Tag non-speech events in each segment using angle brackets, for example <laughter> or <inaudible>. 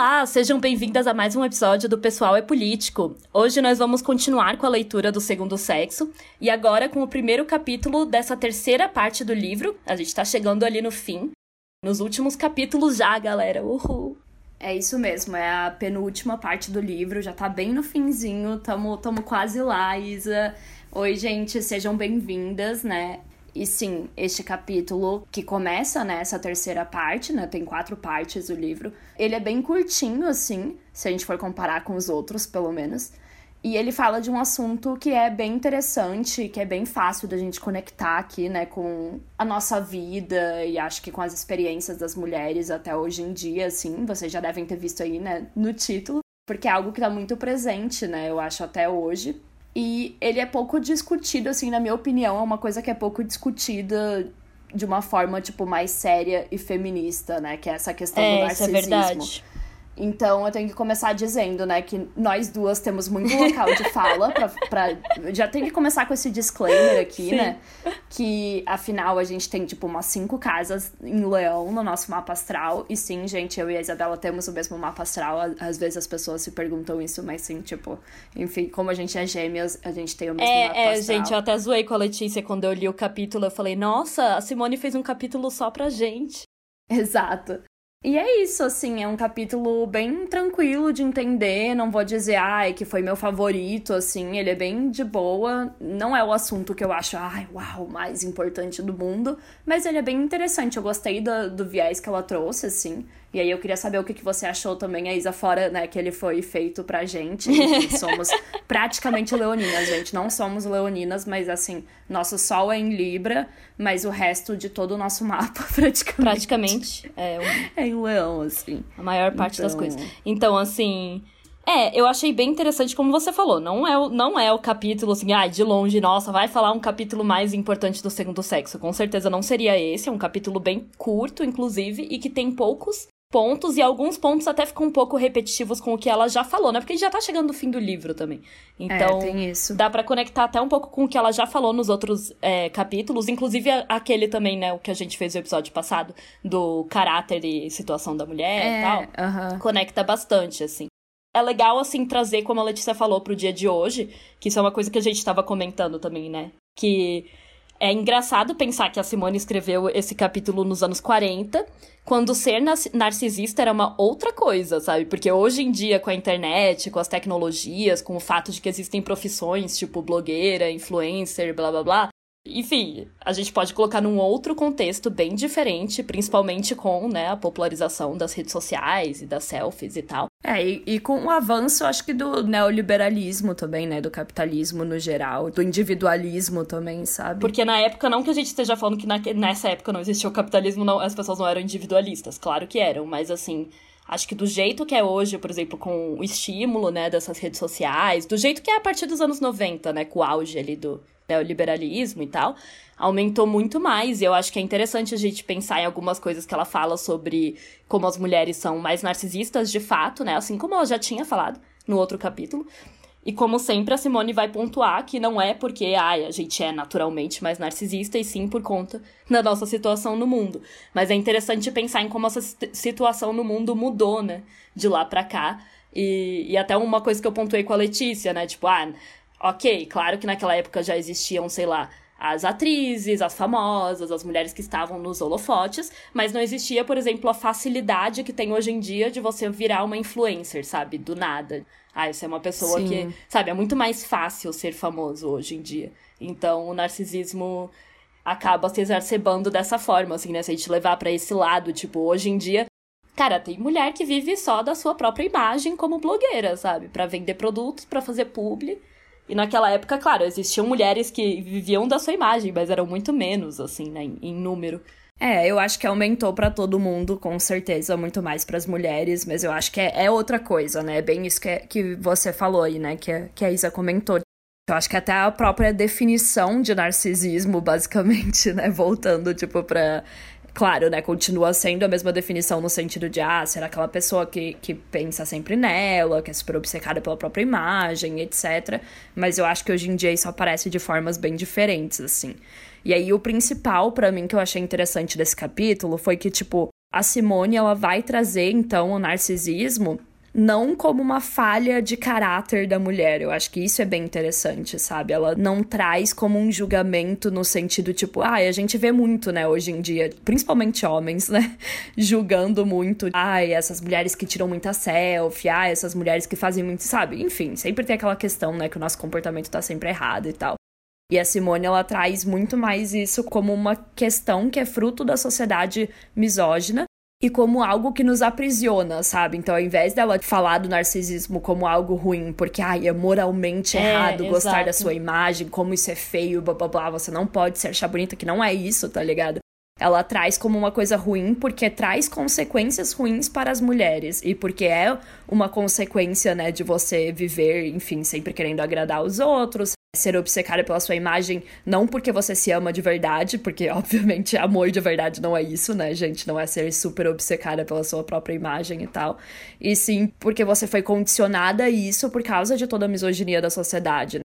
Olá, sejam bem-vindas a mais um episódio do Pessoal é Político. Hoje nós vamos continuar com a leitura do Segundo Sexo e agora com o primeiro capítulo dessa terceira parte do livro. A gente tá chegando ali no fim, nos últimos capítulos já, galera. Uhul! É isso mesmo, é a penúltima parte do livro, já tá bem no finzinho, tamo, tamo quase lá, Isa. Oi, gente, sejam bem-vindas, né? E sim, este capítulo que começa nessa né, terceira parte, né? Tem quatro partes o livro. Ele é bem curtinho, assim, se a gente for comparar com os outros, pelo menos. E ele fala de um assunto que é bem interessante, que é bem fácil da gente conectar aqui, né, com a nossa vida e acho que com as experiências das mulheres até hoje em dia, assim. Vocês já devem ter visto aí, né, no título, porque é algo que tá muito presente, né, eu acho até hoje. E ele é pouco discutido, assim, na minha opinião, é uma coisa que é pouco discutida de uma forma, tipo, mais séria e feminista, né? Que é essa questão é, do narcisismo. Isso é verdade. Então eu tenho que começar dizendo, né, que nós duas temos muito local de fala pra, pra... Já tem que começar com esse disclaimer aqui, Sim. né? Que afinal a gente tem, tipo, umas cinco casas em Leão no nosso mapa astral. E sim, gente, eu e a Isabela temos o mesmo mapa astral. Às vezes as pessoas se perguntam isso, mas sim, tipo, enfim, como a gente é gêmeas, a gente tem o mesmo é, mapa é, astral. É, gente, eu até zoei com a Letícia quando eu li o capítulo. Eu falei, nossa, a Simone fez um capítulo só pra gente. Exato. E é isso, assim, é um capítulo bem tranquilo de entender, não vou dizer, ai, que foi meu favorito, assim, ele é bem de boa, não é o assunto que eu acho, ai, uau, mais importante do mundo, mas ele é bem interessante, eu gostei do, do viés que ela trouxe, assim, e aí eu queria saber o que, que você achou também, a Isa, fora, né, que ele foi feito pra gente. <laughs> Enfim, somos praticamente leoninas, gente. Não somos leoninas, mas assim, nosso sol é em Libra, mas o resto de todo o nosso <laughs> mapa, praticamente. Praticamente. É, um... é em leão, assim. A maior parte então... das coisas. Então, assim. É, eu achei bem interessante, como você falou. Não é, o, não é o capítulo, assim, ah, de longe, nossa, vai falar um capítulo mais importante do segundo sexo. Com certeza não seria esse. É um capítulo bem curto, inclusive, e que tem poucos pontos e alguns pontos até ficam um pouco repetitivos com o que ela já falou, né? Porque já tá chegando no fim do livro também. Então, é, tem isso. dá para conectar até um pouco com o que ela já falou nos outros é, capítulos, inclusive aquele também, né, o que a gente fez no episódio passado, do caráter e situação da mulher é, e tal. Uh -huh. Conecta bastante, assim. É legal, assim, trazer, como a Letícia falou, pro dia de hoje, que isso é uma coisa que a gente tava comentando também, né? Que é engraçado pensar que a Simone escreveu esse capítulo nos anos 40, quando ser narcisista era uma outra coisa, sabe? Porque hoje em dia, com a internet, com as tecnologias, com o fato de que existem profissões tipo blogueira, influencer, blá blá blá, enfim, a gente pode colocar num outro contexto bem diferente, principalmente com né, a popularização das redes sociais e das selfies e tal. É, e, e, com o avanço, acho que do neoliberalismo também, né? Do capitalismo no geral, do individualismo também, sabe? Porque na época, não que a gente esteja falando que na, nessa época não existia o capitalismo, não, as pessoas não eram individualistas, claro que eram, mas assim. Acho que do jeito que é hoje, por exemplo, com o estímulo, né, dessas redes sociais, do jeito que é a partir dos anos 90, né, com o auge ali do, neoliberalismo e tal, aumentou muito mais. E eu acho que é interessante a gente pensar em algumas coisas que ela fala sobre como as mulheres são mais narcisistas de fato, né? Assim como ela já tinha falado no outro capítulo. E como sempre, a Simone vai pontuar que não é porque ai, a gente é naturalmente mais narcisista, e sim por conta da nossa situação no mundo. Mas é interessante pensar em como essa situação no mundo mudou, né? De lá pra cá. E, e até uma coisa que eu pontuei com a Letícia, né? Tipo, ah, Ok, claro que naquela época já existiam, sei lá, as atrizes, as famosas, as mulheres que estavam nos holofotes, mas não existia, por exemplo, a facilidade que tem hoje em dia de você virar uma influencer, sabe? Do nada. Ah, você é uma pessoa Sim. que, sabe, é muito mais fácil ser famoso hoje em dia. Então, o narcisismo acaba se exacerbando dessa forma, assim, né? Se a gente levar para esse lado, tipo, hoje em dia, cara, tem mulher que vive só da sua própria imagem como blogueira, sabe? Para vender produtos, para fazer publi. E naquela época, claro, existiam mulheres que viviam da sua imagem, mas eram muito menos, assim, né, em, número. É, eu acho que aumentou para todo mundo, com certeza, muito mais para as mulheres, mas eu acho que é, é, outra coisa, né? É bem isso que, é, que você falou aí, né? Que, que a Isa comentou. Eu acho que até a própria definição de narcisismo, basicamente, <laughs> né? Voltando, tipo, pra. Claro, né? Continua sendo a mesma definição no sentido de, ah, será aquela pessoa que, que pensa sempre nela, que é super obcecada pela própria imagem, etc. Mas eu acho que hoje em dia isso aparece de formas bem diferentes, assim. E aí, o principal para mim que eu achei interessante desse capítulo foi que, tipo, a Simone, ela vai trazer, então, o narcisismo não como uma falha de caráter da mulher. Eu acho que isso é bem interessante, sabe? Ela não traz como um julgamento no sentido tipo, ah, a gente vê muito, né, hoje em dia, principalmente homens, né, <laughs> julgando muito, ai, essas mulheres que tiram muita selfie, ai, essas mulheres que fazem muito, sabe? Enfim, sempre tem aquela questão, né, que o nosso comportamento tá sempre errado e tal. E a Simone, ela traz muito mais isso como uma questão que é fruto da sociedade misógina e como algo que nos aprisiona, sabe? Então, ao invés dela falar do narcisismo como algo ruim, porque ai, é moralmente é, errado exato. gostar da sua imagem, como isso é feio, blá blá blá, você não pode se achar bonita, que não é isso, tá ligado? Ela traz como uma coisa ruim porque traz consequências ruins para as mulheres e porque é uma consequência, né, de você viver, enfim, sempre querendo agradar os outros, ser obcecada pela sua imagem, não porque você se ama de verdade, porque <laughs> obviamente amor de verdade não é isso, né, gente? Não é ser super obcecada pela sua própria imagem e tal. E sim porque você foi condicionada a isso por causa de toda a misoginia da sociedade.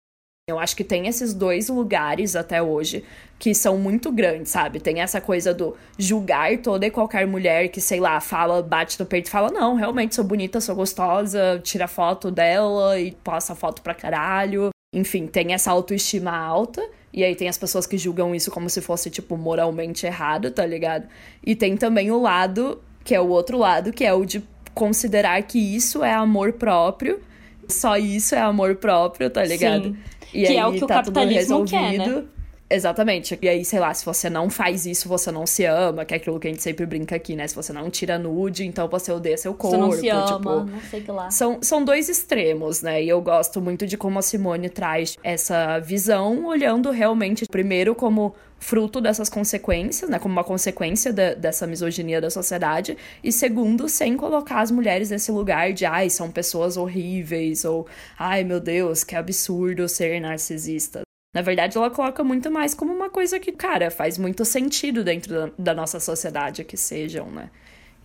Eu acho que tem esses dois lugares até hoje que são muito grandes, sabe? Tem essa coisa do julgar toda e qualquer mulher que, sei lá, fala, bate no peito e fala: Não, realmente sou bonita, sou gostosa, tira foto dela e posta foto pra caralho. Enfim, tem essa autoestima alta. E aí tem as pessoas que julgam isso como se fosse, tipo, moralmente errado, tá ligado? E tem também o lado, que é o outro lado, que é o de considerar que isso é amor próprio. Só isso é amor próprio, tá ligado? Sim. E que é o que tá o capitalismo quer, né? Exatamente. E aí, sei lá, se você não faz isso, você não se ama, que é aquilo que a gente sempre brinca aqui, né? Se você não tira nude, então você odeia seu corpo. Você não se ama, tipo, não sei que lá. São, são dois extremos, né? E eu gosto muito de como a Simone traz essa visão, olhando realmente, primeiro, como fruto dessas consequências, né, como uma consequência dessa misoginia da sociedade, e segundo, sem colocar as mulheres nesse lugar de, ai, são pessoas horríveis, ou, ai, meu Deus, que absurdo ser narcisista. Na verdade, ela coloca muito mais como uma coisa que, cara, faz muito sentido dentro da, da nossa sociedade que sejam, né?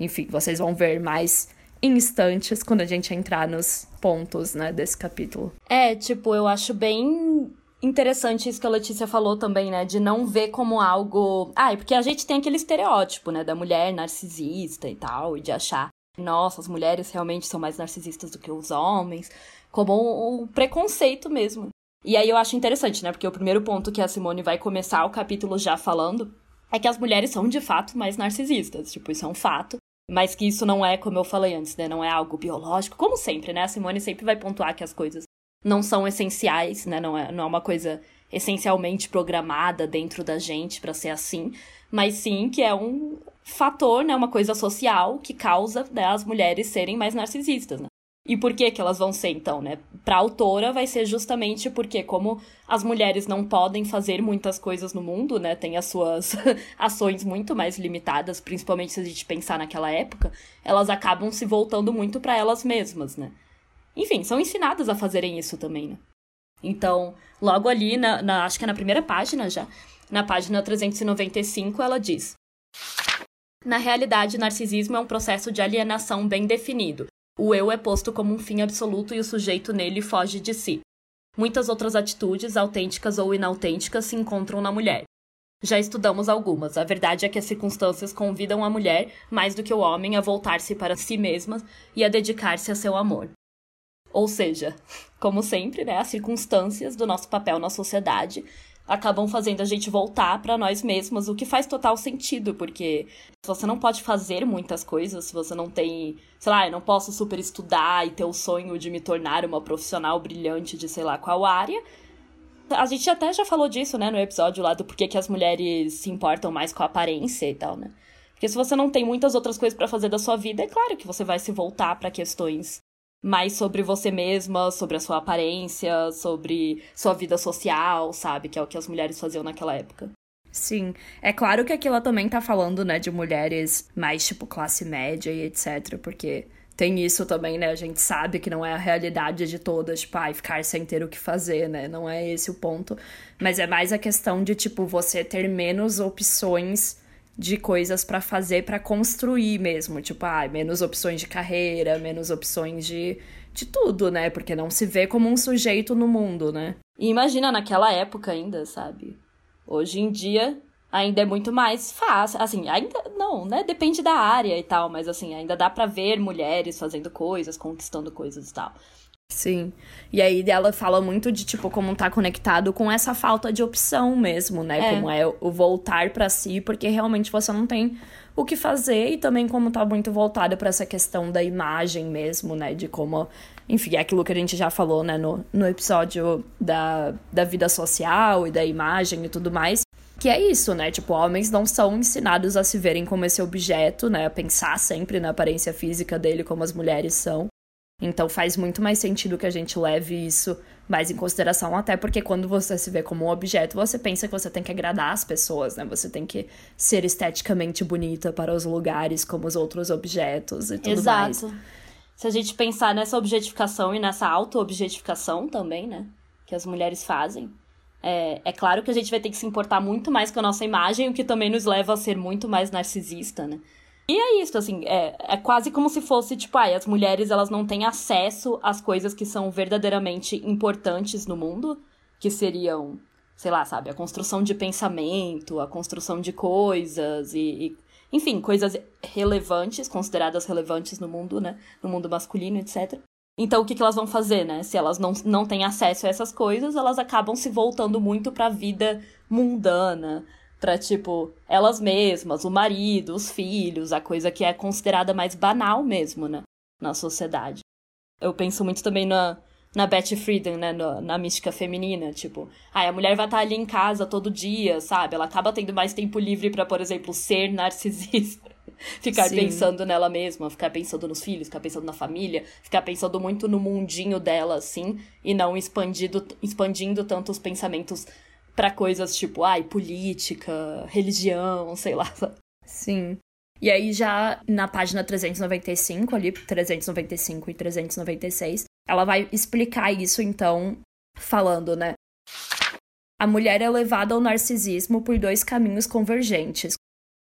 Enfim, vocês vão ver mais instantes quando a gente entrar nos pontos, né, desse capítulo. É, tipo, eu acho bem interessante isso que a Letícia falou também, né? De não ver como algo. Ah, é porque a gente tem aquele estereótipo, né? Da mulher narcisista e tal, e de achar, nossa, as mulheres realmente são mais narcisistas do que os homens, como um preconceito mesmo. E aí eu acho interessante, né? Porque o primeiro ponto que a Simone vai começar o capítulo já falando é que as mulheres são de fato mais narcisistas. Tipo, isso é um fato. Mas que isso não é, como eu falei antes, né? Não é algo biológico. Como sempre, né? A Simone sempre vai pontuar que as coisas não são essenciais, né? Não é, não é uma coisa essencialmente programada dentro da gente para ser assim. Mas sim que é um fator, né? Uma coisa social que causa né, as mulheres serem mais narcisistas, né? E por que que elas vão ser então, né? Para a autora vai ser justamente porque como as mulheres não podem fazer muitas coisas no mundo, né? Tem as suas <laughs> ações muito mais limitadas, principalmente se a gente pensar naquela época, elas acabam se voltando muito para elas mesmas, né? Enfim, são ensinadas a fazerem isso também, né? Então, logo ali, na, na, acho que é na primeira página já, na página 395, ela diz: Na realidade, narcisismo é um processo de alienação bem definido, o eu é posto como um fim absoluto e o sujeito nele foge de si. Muitas outras atitudes, autênticas ou inautênticas, se encontram na mulher. Já estudamos algumas. A verdade é que as circunstâncias convidam a mulher, mais do que o homem, a voltar-se para si mesma e a dedicar-se a seu amor. Ou seja, <laughs> como sempre, né, as circunstâncias do nosso papel na sociedade acabam fazendo a gente voltar para nós mesmas, o que faz total sentido, porque se você não pode fazer muitas coisas, se você não tem, sei lá, eu não posso super estudar e ter o sonho de me tornar uma profissional brilhante de sei lá qual área. A gente até já falou disso, né, no episódio lá do porquê que as mulheres se importam mais com a aparência e tal, né? Porque se você não tem muitas outras coisas para fazer da sua vida, é claro que você vai se voltar para questões mais sobre você mesma, sobre a sua aparência, sobre sua vida social, sabe? Que é o que as mulheres faziam naquela época. Sim, é claro que aqui ela também tá falando, né, de mulheres mais tipo classe média e etc, porque tem isso também, né? A gente sabe que não é a realidade de todas, tipo, ai, ficar sem ter o que fazer, né? Não é esse o ponto. Mas é mais a questão de, tipo, você ter menos opções de coisas para fazer, para construir mesmo. Tipo, ai, menos opções de carreira, menos opções de, de tudo, né? Porque não se vê como um sujeito no mundo, né? E imagina naquela época ainda, sabe? Hoje em dia, ainda é muito mais fácil. Assim, ainda não, né? Depende da área e tal, mas assim, ainda dá para ver mulheres fazendo coisas, conquistando coisas e tal. Sim. E aí ela fala muito de tipo como tá conectado com essa falta de opção mesmo, né? É. Como é o voltar para si, porque realmente você não tem o que fazer e também como tá muito voltada para essa questão da imagem mesmo, né? De como, enfim, é aquilo que a gente já falou, né, no, no episódio da, da vida social e da imagem e tudo mais. Que é isso, né? Tipo, homens não são ensinados a se verem como esse objeto, né? A pensar sempre na aparência física dele como as mulheres são. Então faz muito mais sentido que a gente leve isso mais em consideração, até porque quando você se vê como um objeto, você pensa que você tem que agradar as pessoas, né? Você tem que ser esteticamente bonita para os lugares como os outros objetos e tudo Exato. mais. Se a gente pensar nessa objetificação e nessa auto-objetificação também, né? Que as mulheres fazem, é, é claro que a gente vai ter que se importar muito mais com a nossa imagem, o que também nos leva a ser muito mais narcisista, né? E é isso, assim, é, é quase como se fosse, tipo, ai, as mulheres elas não têm acesso às coisas que são verdadeiramente importantes no mundo, que seriam, sei lá, sabe, a construção de pensamento, a construção de coisas e, e enfim, coisas relevantes, consideradas relevantes no mundo, né? No mundo masculino, etc. Então, o que, que elas vão fazer, né? Se elas não, não têm acesso a essas coisas, elas acabam se voltando muito para a vida mundana, para tipo, elas mesmas, o marido, os filhos, a coisa que é considerada mais banal mesmo, né? Na sociedade. Eu penso muito também na, na Betty Friedan, né? Na, na mística feminina. Tipo, ah, a mulher vai estar ali em casa todo dia, sabe? Ela acaba tendo mais tempo livre para, por exemplo, ser narcisista <laughs> ficar Sim. pensando nela mesma, ficar pensando nos filhos, ficar pensando na família, ficar pensando muito no mundinho dela, assim, e não expandindo, expandindo tanto os pensamentos para coisas tipo, ai, política, religião, sei lá. Sim. E aí já na página 395, ali 395 e 396, ela vai explicar isso então, falando, né? A mulher é levada ao narcisismo por dois caminhos convergentes.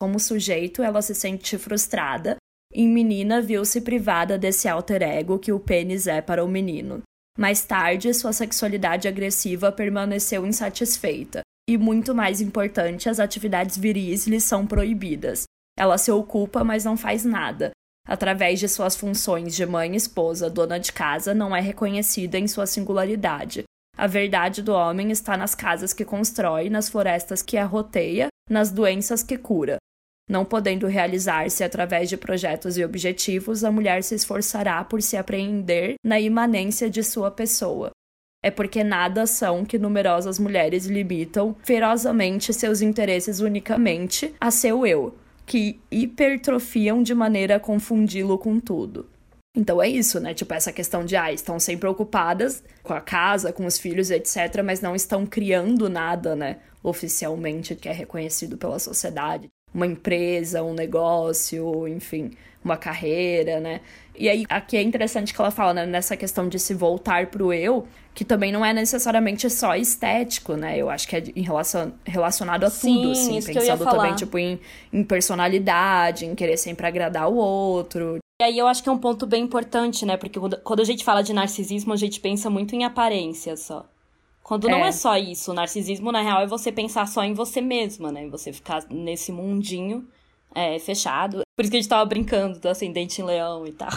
Como sujeito, ela se sente frustrada. Em menina, viu-se privada desse alter ego que o pênis é para o menino. Mais tarde, sua sexualidade agressiva permaneceu insatisfeita. E muito mais importante, as atividades viris lhe são proibidas. Ela se ocupa, mas não faz nada. Através de suas funções de mãe, esposa, dona de casa, não é reconhecida em sua singularidade. A verdade do homem está nas casas que constrói, nas florestas que arroteia, nas doenças que cura. Não podendo realizar-se através de projetos e objetivos, a mulher se esforçará por se apreender na imanência de sua pessoa. É porque nada são que numerosas mulheres limitam ferozmente seus interesses unicamente a seu eu, que hipertrofiam de maneira a confundi-lo com tudo. Então é isso, né? Tipo, essa questão de, ah, estão sempre ocupadas com a casa, com os filhos, etc., mas não estão criando nada, né? Oficialmente que é reconhecido pela sociedade uma empresa, um negócio, enfim, uma carreira, né? E aí, aqui é interessante que ela fala né, nessa questão de se voltar pro eu, que também não é necessariamente só estético, né? Eu acho que é em relação, relacionado a Sim, tudo, assim. Pensando também, tipo, em, em personalidade, em querer sempre agradar o outro. E aí eu acho que é um ponto bem importante, né? Porque quando a gente fala de narcisismo, a gente pensa muito em aparência só. Quando é. não é só isso, o narcisismo, na real, é você pensar só em você mesma, né? Você ficar nesse mundinho é, fechado. Por isso que a gente tava brincando do ascendente em leão e tal.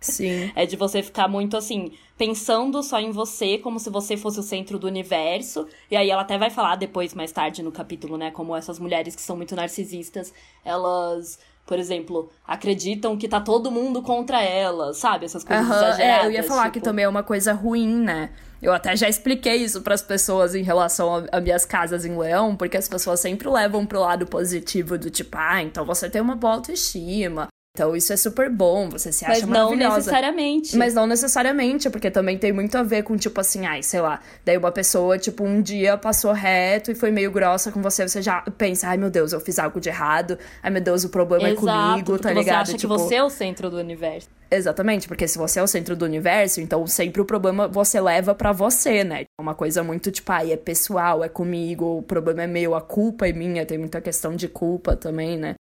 Sim. <laughs> É de você ficar muito assim, pensando só em você, como se você fosse o centro do universo. E aí ela até vai falar depois, mais tarde no capítulo, né? Como essas mulheres que são muito narcisistas, elas por exemplo, acreditam que tá todo mundo contra elas, sabe? Essas coisas uhum, exageradas. É, eu ia falar tipo... que também é uma coisa ruim, né? Eu até já expliquei isso para as pessoas em relação a, a, minhas casas em Leão, porque as pessoas sempre levam pro lado positivo do tipo, ah, então você tem uma boa autoestima, Então isso é super bom, você se acha Mas não maravilhosa. necessariamente. Mas não necessariamente, porque também tem muito a ver com, tipo assim, ai, sei lá. Daí uma pessoa, tipo, um dia passou reto e foi meio grossa com você, você já pensa, ai meu Deus, eu fiz algo de errado. Ai meu Deus, o problema Exato, é comigo, tá ligado? Você acha tipo, que você é o centro do universo. Exatamente, porque se você é o centro do universo, então sempre o problema você leva pra você, né? É uma coisa muito tipo, ai, é pessoal, é comigo, o problema é meu, a culpa é minha, tem muita questão de culpa também, né?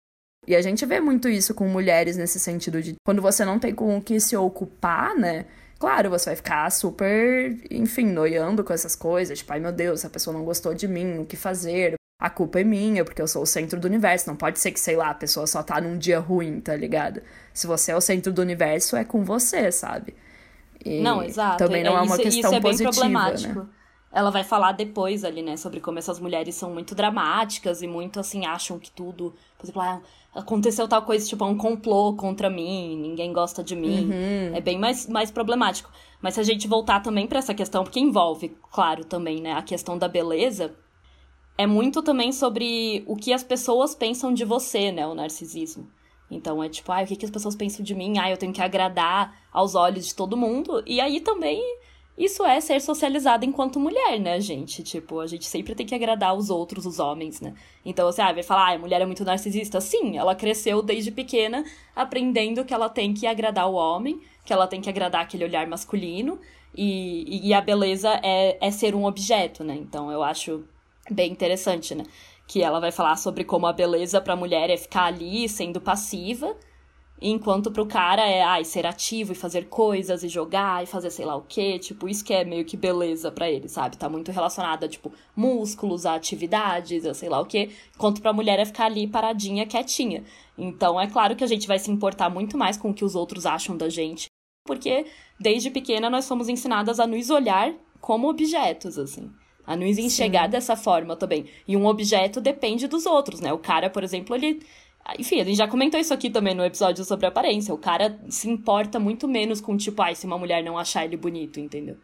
E a gente vê muito isso com mulheres nesse sentido de quando você não tem com o que se ocupar, né? Claro, você vai ficar super, enfim, noiando com essas coisas, tipo, ai meu Deus, a pessoa não gostou de mim, o que fazer? A culpa é minha, porque eu sou o centro do universo. Não pode ser que, sei lá, a pessoa só tá num dia ruim, tá ligado? Se você é o centro do universo, é com você, sabe? E não, exato. Também não é, uma isso, questão isso é positiva, bem problemático. Né? Ela vai falar depois ali, né, sobre como essas mulheres são muito dramáticas e muito, assim, acham que tudo... Por exemplo, ah, aconteceu tal coisa, tipo, é um complô contra mim, ninguém gosta de mim. Uhum. É bem mais, mais problemático. Mas se a gente voltar também para essa questão, porque envolve, claro, também, né, a questão da beleza, é muito também sobre o que as pessoas pensam de você, né, o narcisismo. Então é tipo, ah, o que, que as pessoas pensam de mim? Ah, eu tenho que agradar aos olhos de todo mundo. E aí também isso é ser socializada enquanto mulher, né, gente? Tipo, a gente sempre tem que agradar os outros, os homens, né? Então você ah, vai falar, ah, a mulher é muito narcisista. Sim, ela cresceu desde pequena aprendendo que ela tem que agradar o homem, que ela tem que agradar aquele olhar masculino. E, e a beleza é, é ser um objeto, né? Então eu acho bem interessante, né? Que ela vai falar sobre como a beleza para a mulher é ficar ali sendo passiva, enquanto pro cara é ai, ser ativo e fazer coisas e jogar e fazer sei lá o quê, tipo, isso que é meio que beleza para ele, sabe? Tá muito relacionado a tipo músculos, a atividades, a sei lá o quê, enquanto pra mulher é ficar ali paradinha, quietinha. Então, é claro que a gente vai se importar muito mais com o que os outros acham da gente, porque desde pequena nós fomos ensinadas a nos olhar como objetos, assim. A nos enxergar Sim. dessa forma também. E um objeto depende dos outros, né? O cara, por exemplo, ele. Enfim, a gente já comentou isso aqui também no episódio sobre aparência. O cara se importa muito menos com, tipo, ai, se uma mulher não achar ele bonito, entendeu?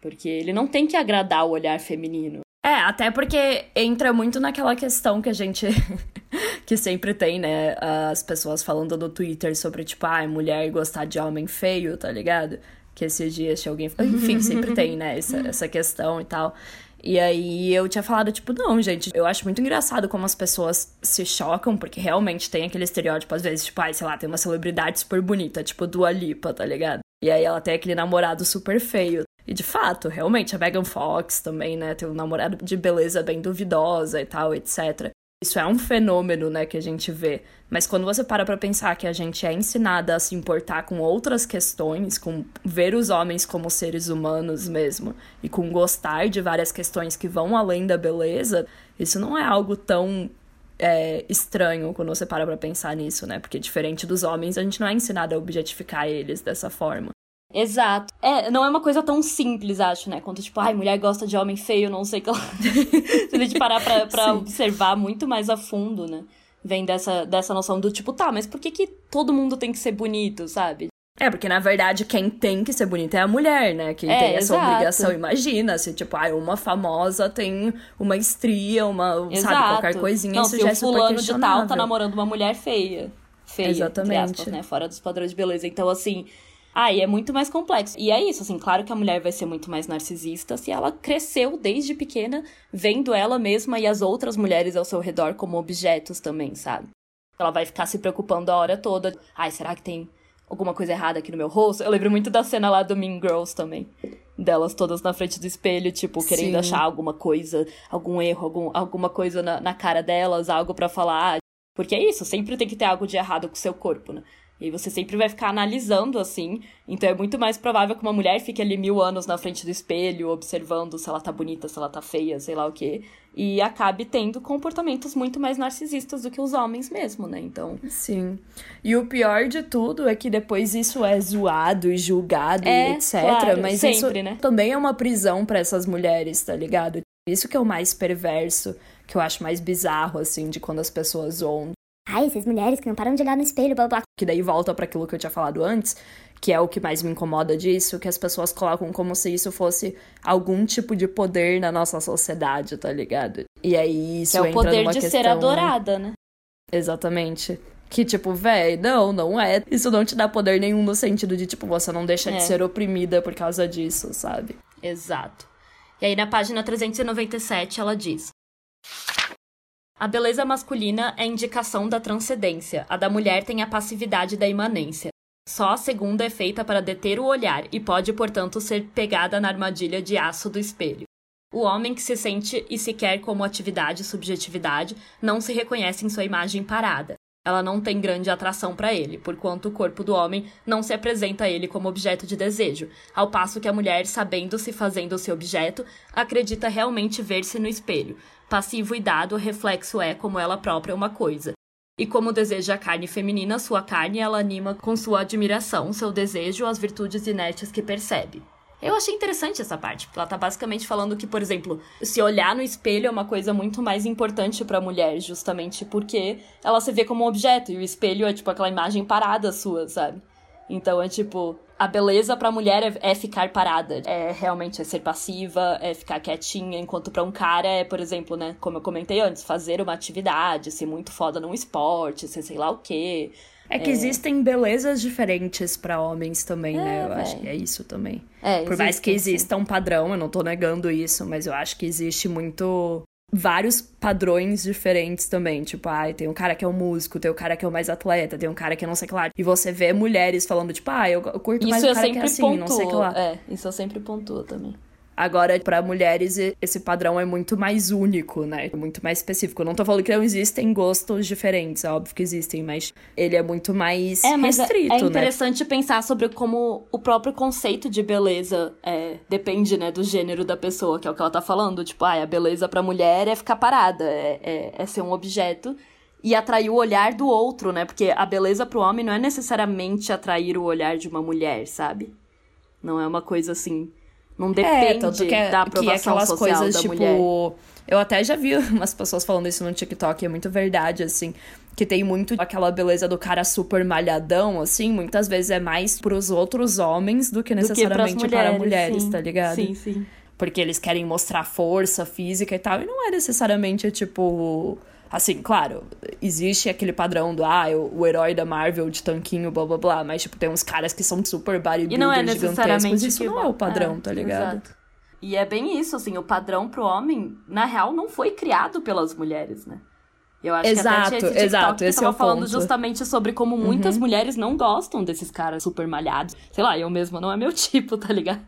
Porque ele não tem que agradar o olhar feminino. É, até porque entra muito naquela questão que a gente. <laughs> que sempre tem, né? As pessoas falando no Twitter sobre, tipo, ai, mulher gostar de homem feio, tá ligado? que esses dias tinha alguém. Enfim, sempre tem, né? Essa, essa questão e tal. E aí eu tinha falado, tipo, não, gente, eu acho muito engraçado como as pessoas se chocam, porque realmente tem aquele estereótipo, às vezes, tipo, ai, sei lá, tem uma celebridade super bonita, tipo Dua Lipa, tá ligado? E aí ela tem aquele namorado super feio. E de fato, realmente, a Megan Fox também, né, tem um namorado de beleza bem duvidosa e tal, etc. Isso é um fenômeno, né, que a gente vê. Mas quando você para pra pensar que a gente é ensinada a se importar com outras questões, com ver os homens como seres humanos mesmo, e com gostar de várias questões que vão além da beleza, isso não é algo tão é, estranho quando você para pra pensar nisso, né? Porque diferente dos homens, a gente não é ensinada a objetificar eles dessa forma. Exato. É, não é uma coisa tão simples, acho, né? Quanto, tipo, ai, mulher gosta de homem feio, não sei o que ela. <laughs> Se a gente parar pra, pra observar muito mais a fundo, né? Vem dessa, dessa noção do tipo, tá, mas por que, que todo mundo tem que ser bonito, sabe? É, porque na verdade quem tem que ser bonita é a mulher, né? Quem é, tem essa exato. obrigação. Imagina, se tipo, ah, uma famosa tem uma estria, uma, exato. sabe, qualquer coisinha, não, isso já é super fulano de tal tá namorando uma mulher feia. Feia, Exatamente. Aspas, né? Fora dos padrões de beleza. Então, assim, ah, e é muito mais complexo. E é isso, assim, claro que a mulher vai ser muito mais narcisista se ela cresceu desde pequena vendo ela mesma e as outras mulheres ao seu redor como objetos também, sabe? Ela vai ficar se preocupando a hora toda. Ai, será que tem alguma coisa errada aqui no meu rosto? Eu lembro muito da cena lá do Mean Girls também. Delas todas na frente do espelho, tipo, querendo Sim. achar alguma coisa, algum erro, algum, alguma coisa na, na cara delas, algo para falar. Porque é isso, sempre tem que ter algo de errado com o seu corpo, né? E você sempre vai ficar analisando assim. Então é muito mais provável que uma mulher fique ali mil anos na frente do espelho, observando se ela tá bonita, se ela tá feia, sei lá o quê. E acabe tendo comportamentos muito mais narcisistas do que os homens mesmo, né? Então. Sim. E o pior de tudo é que depois isso é zoado e julgado é, e etc. Claro, mas sempre, isso né? também é uma prisão para essas mulheres, tá ligado? Isso que é o mais perverso, que eu acho mais bizarro, assim, de quando as pessoas zoam Ai, essas mulheres que não param de olhar no espelho, blá blá. Que daí volta para aquilo que eu tinha falado antes, que é o que mais me incomoda disso, que as pessoas colocam como se isso fosse algum tipo de poder na nossa sociedade, tá ligado? E aí isso que é o entra poder numa de questão... ser adorada, né? Exatamente. Que, tipo, véi, não, não é. Isso não te dá poder nenhum no sentido de, tipo, você não deixa É. de ser oprimida por causa disso, sabe? Exato. E aí na página 397 ela diz: A beleza masculina é indicação da transcendência, a da mulher tem a passividade da imanência. Só a segunda é feita para deter o olhar e pode, portanto, ser pegada na armadilha de aço do espelho. O homem que se sente e se quer como atividade e subjetividade não se reconhece em sua imagem parada. Ela não tem grande atração para ele, porquanto o corpo do homem não se apresenta a ele como objeto de desejo, ao passo que a mulher, sabendo-se fazendo-se objeto, acredita realmente ver-se no espelho. Passivo e dado, reflexo é, como ela própria, uma coisa. E como deseja a carne feminina, sua carne ela anima com sua admiração, seu desejo, as virtudes inertes que percebe. Eu achei interessante essa parte, porque ela tá basicamente falando que, por exemplo, se olhar no espelho é uma coisa muito mais importante pra mulher, justamente porque ela se vê como um objeto, e o espelho é tipo aquela imagem parada sua, sabe? Então é tipo, a beleza pra mulher é, é ficar parada, é realmente é ser passiva, é ficar quietinha, enquanto pra um cara é, por exemplo, né, como eu comentei antes, fazer uma atividade, ser muito foda num esporte, ser sei lá o quê. É que existem belezas diferentes pra homens também, né? Eu É, acho que é isso também. É, Por mais que exista um padrão, eu não tô negando isso, mas eu acho que existe muito. Vários padrões diferentes também. Tipo, ai, tem um cara que é um músico, tem um cara que é o mais atleta, tem um cara que é não sei o que lá. E você vê mulheres falando, tipo, ah, eu, curto mais Isso o eu cara que é assim, pontuo. não sei o que lá. É, isso eu sempre pontuo também. Agora, pra mulheres, esse padrão é muito mais único, né? Muito mais específico. Eu não tô falando que não existem gostos diferentes, é óbvio que existem, mas ele é muito mais É, mas é- restrito, é, né? interessante pensar sobre como o próprio conceito de beleza é, depende, né, do gênero da pessoa, que é o que ela tá falando. Tipo, ah, a beleza pra mulher é ficar parada, é, é, é ser um objeto e atrair o olhar do outro, né? Porque a beleza pro homem não é necessariamente atrair o olhar de uma mulher, sabe? Não é uma coisa assim. Não É, depende tanto que, é, da que aprovação é aquelas social coisas, da tipo. mulher. Eu até já vi <laughs> umas pessoas falando isso no TikTok, é muito verdade, assim. Que tem muito aquela beleza do cara super malhadão, assim. Muitas vezes é mais pros outros homens do que Do que necessariamente para mulheres, sim. tá ligado? Sim, sim. Porque eles querem mostrar força física e tal. E não é necessariamente, tipo. Assim, claro, existe aquele padrão do, ah, o, o herói da Marvel de tanquinho, blá blá blá. Mas, tipo, tem uns caras que são super bodybuilders E não é gigantescos. Isso não é o padrão, tá ligado? Exato. E é bem isso, assim, o padrão pro homem, na real, não foi criado pelas mulheres, né? Eu acho Exato, que até tinha exato, esse tava é falando ponto. justamente sobre como muitas mulheres não gostam desses caras super malhados. Sei lá, eu mesma não é meu <laughs> tipo, tá ligado?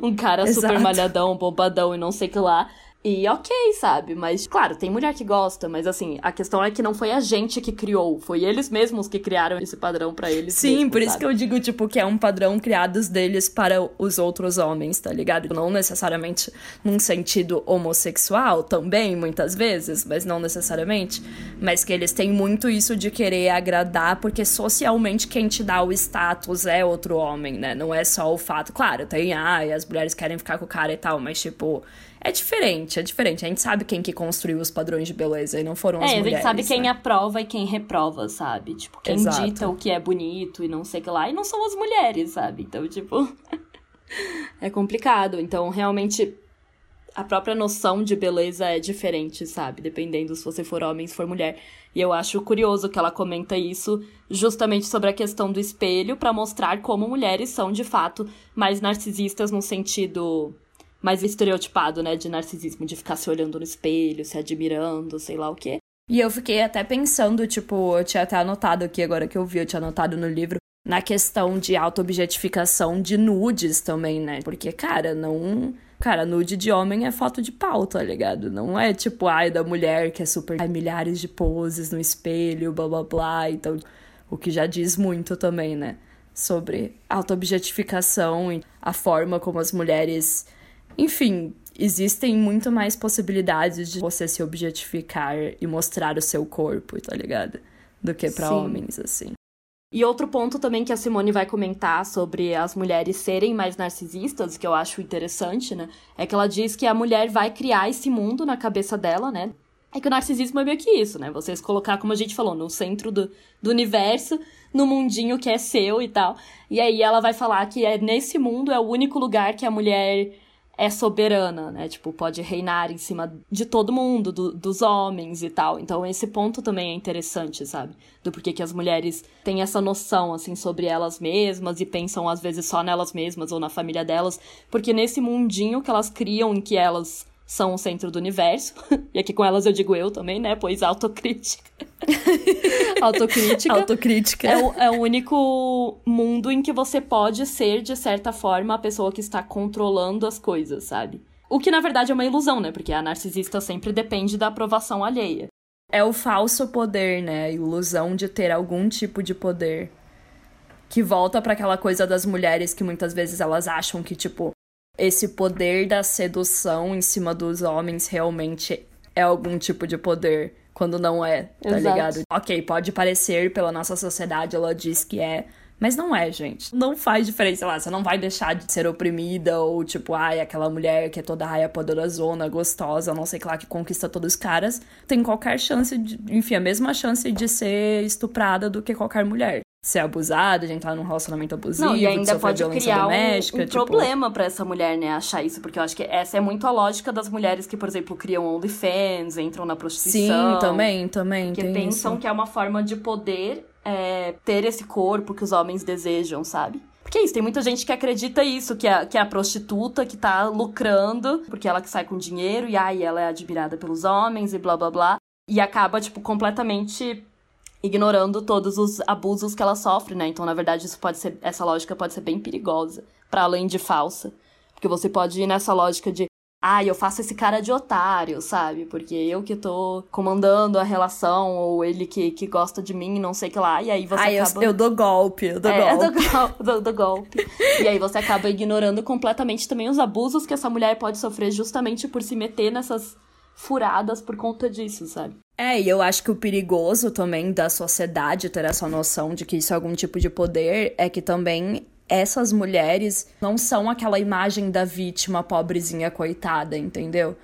Um cara super Exato. malhadão, bombadão e não sei o que lá. E ok, sabe? Mas, claro, tem mulher que gosta, mas assim, a questão é que não foi a gente que criou, foi eles mesmos que criaram esse padrão pra eles. Sim, mesmos, por isso sabe? que eu digo, tipo, que é um padrão criados deles para os outros homens, tá ligado? Não necessariamente num sentido homossexual, também, muitas vezes, mas não necessariamente. Mas que eles têm muito isso de querer agradar, porque socialmente quem te dá o status é outro homem, né? Não é só o fato. Claro, tem, ai, as mulheres querem ficar com o cara e tal, mas, tipo. É diferente, é diferente. A gente sabe quem que construiu os padrões de beleza e não foram as É, a mulheres. gente sabe quem né? aprova e quem reprova, sabe? Tipo, quem Exato. dita o que é bonito e não sei o que lá. E não são as mulheres, sabe? Então, tipo. <laughs> é complicado. Então, realmente, a própria noção de beleza é diferente, sabe? Dependendo se você for homem, se for mulher. E eu acho curioso que ela comenta isso justamente sobre a questão do espelho, pra mostrar como mulheres são, de fato, mais narcisistas no sentido mais estereotipado, né? De narcisismo, de ficar se olhando no espelho, se admirando, sei lá o quê. E eu fiquei até pensando, tipo, eu tinha até anotado aqui agora que eu vi, eu tinha anotado no livro, na questão de auto-objetificação de nudes também, né? Porque, cara, não. Cara, nude de homem é foto de pau, tá ligado? Não é tipo, ai, da mulher que é super. Ai, milhares de poses no espelho, blá blá blá. Então, o que já diz muito também, né? Sobre auto-objetificação e a forma como as mulheres. Enfim, existem muito mais possibilidades de você se objetificar e mostrar o seu corpo, tá ligado? Do que pra Sim. homens, assim. E outro ponto também que a Simone vai comentar sobre as mulheres serem mais narcisistas, que eu acho interessante, né? É que ela diz que a mulher vai criar esse mundo na cabeça dela, né? É que o narcisismo é meio que isso, né? Você se colocar, como a gente falou, no centro do, do universo, no mundinho que é seu e tal. E aí ela vai falar que é nesse mundo é o único lugar que a mulher é soberana, né? Tipo, pode reinar em cima de todo mundo, do, dos homens e tal. Então, esse ponto também é interessante, sabe? Do porquê que as mulheres têm essa noção, assim, sobre elas mesmas e pensam, às vezes, só nelas mesmas ou na família delas. Porque nesse mundinho que elas criam, em que elas são o centro do universo. <laughs> E aqui com elas eu digo eu também, né? Pois autocrítica. <laughs> autocrítica. autocrítica. É o, é o único mundo em que você pode ser, de certa forma, a pessoa que está controlando as coisas, sabe? O que na verdade é uma ilusão, né? Porque a narcisista sempre depende da aprovação alheia. É o falso poder, né? A ilusão de ter algum tipo de poder. Que volta para aquela coisa das mulheres que muitas vezes elas acham que, tipo, esse poder da sedução em cima dos homens realmente é algum tipo de poder, quando não é, tá Exato. ligado? Ok, pode parecer pela nossa sociedade, ela diz que é, mas não é, gente. Não faz diferença lá. Você não vai deixar de ser oprimida ou, tipo, ai, aquela mulher que é toda raia poderosona, gostosa, não sei lá, que conquista todos os caras. Tem qualquer chance de, enfim, a mesma chance de ser estuprada do que qualquer mulher. Ser abusada, de entrar num relacionamento abusivo, Não, e ainda pode criar um, doméstica. um tipo... problema pra essa mulher, né, achar isso. Porque eu acho que essa é muito a lógica das mulheres que, por exemplo, criam OnlyFans, entram na prostituição. Sim, também, também. Que tem pensam isso. que é uma forma de poder é, ter esse corpo que os homens desejam, sabe? Porque é isso, tem muita gente que acredita isso, que é, que é a prostituta que tá lucrando, porque ela que sai com dinheiro, e aí ela é admirada pelos homens e blá blá blá. E acaba, tipo, completamente ignorando todos os abusos que ela sofre, né? Então, na verdade, isso pode ser, essa lógica pode ser bem perigosa, para além de falsa. Porque você pode ir nessa lógica de ah, eu faço esse cara de otário, sabe? Porque eu que tô comandando a relação, ou ele que, que gosta de mim, não sei o que lá. E aí você Ai, acaba. eu, eu dou golpe, eu dou é, <laughs> golpe. do, gol- do, do golpe. e aí você acaba ignorando completamente também os abusos que essa mulher pode sofrer justamente por se meter nessas furadas por conta disso, sabe? É, e eu acho que o perigoso também da sociedade ter essa noção de que isso é algum tipo de poder é que também essas mulheres não são aquela imagem da vítima pobrezinha coitada, entendeu?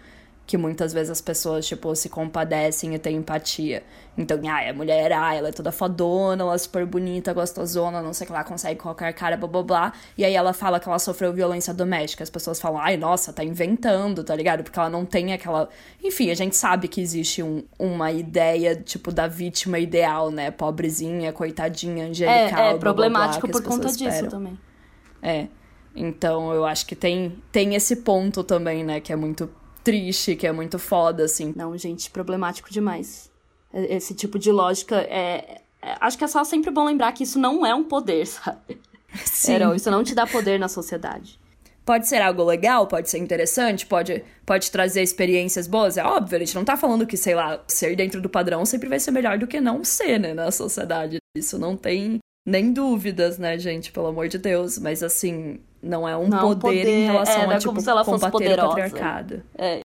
Que muitas vezes as pessoas, tipo, se compadecem e têm empatia. Então, ah, a mulher, ah, ela é toda fodona, ela é super bonita, gostosona, não sei o que lá, consegue qualquer cara, blá blá blá. E aí ela fala que ela sofreu violência doméstica. As pessoas falam, ai, nossa, tá inventando, tá ligado? Porque ela não tem aquela. Enfim, a gente sabe que existe um- uma ideia, tipo, da vítima ideal, né? Pobrezinha, coitadinha, angelical. É, blá, é blá, problemático blá, as por conta disso esperam. também. É. Então eu acho que tem, tem esse ponto também, né? Que é muito triste, que é muito foda, assim. Não, gente, problemático demais. Esse tipo de lógica é. é- Acho que é só sempre bom lembrar que isso não é um poder, <laughs> sabe? Sim. Era, isso não te dá poder na sociedade. Pode ser algo legal, pode ser interessante, pode, pode trazer experiências boas. É óbvio, a gente não tá falando que, sei lá, ser dentro do padrão sempre vai ser melhor do que não ser, né, na sociedade. Isso não tem nem dúvidas, né, gente, pelo amor de Deus. Mas assim, não é um Não é poder, poder, em relação é, não a, é tipo, como se ela fosse combater poderosa. o patriarcado. É.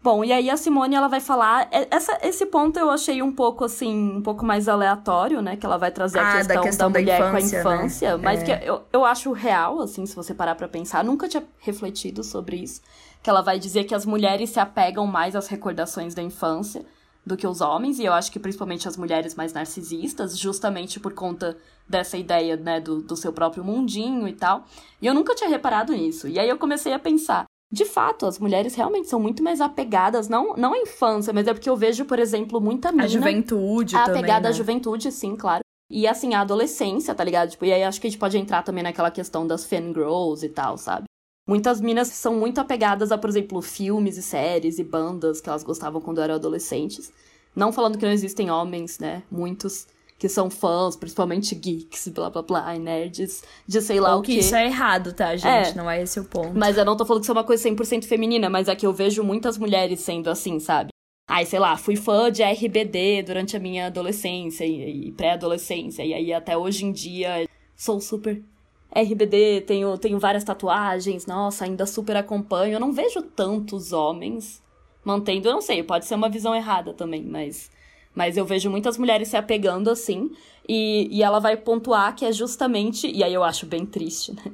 Bom, e aí a Simone ela vai falar. é- Essa, esse ponto eu achei um pouco assim, um pouco mais aleatório, né? Que ela vai trazer Ah, a da questão da, questão da mulher infância, com a né? infância. Mas É. que eu, eu acho real, assim, se você parar pra pensar. Nunca tinha refletido sobre isso. Que ela vai dizer que as mulheres se apegam mais às recordações da infância do que os homens, e eu acho que principalmente as mulheres mais narcisistas, justamente por conta dessa ideia, né, do, do seu próprio mundinho e tal. E eu nunca tinha reparado nisso. E aí eu comecei a pensar, de fato, as mulheres realmente são muito mais apegadas, não, não à infância, mas é porque eu vejo, por exemplo, muita mina... A juventude A também, apegada né? à juventude, sim, claro. E assim, a adolescência, tá ligado? Tipo, e aí acho que a gente pode entrar também naquela questão das fangirls e tal, sabe? Muitas minas são muito apegadas a, por exemplo, filmes e séries e bandas que elas gostavam quando eram adolescentes. Não falando que não existem homens, né? Muitos que são fãs, principalmente geeks, blá blá blá, nerds, de sei lá Ou o que isso é errado, tá, gente? É. Não é esse o ponto. Mas eu não tô falando que isso é uma coisa 100% feminina, mas é que eu vejo muitas mulheres sendo assim, sabe? Ai, sei lá, fui fã de RBD durante a minha adolescência e, e pré-adolescência, e aí até hoje em dia sou super RBD, tenho, tenho várias tatuagens, nossa, ainda super acompanho. Eu não vejo tantos homens mantendo, eu não sei, pode ser uma visão errada também, mas, mas eu vejo muitas mulheres se apegando assim, e, e ela vai pontuar que é justamente, e aí eu acho bem triste, né?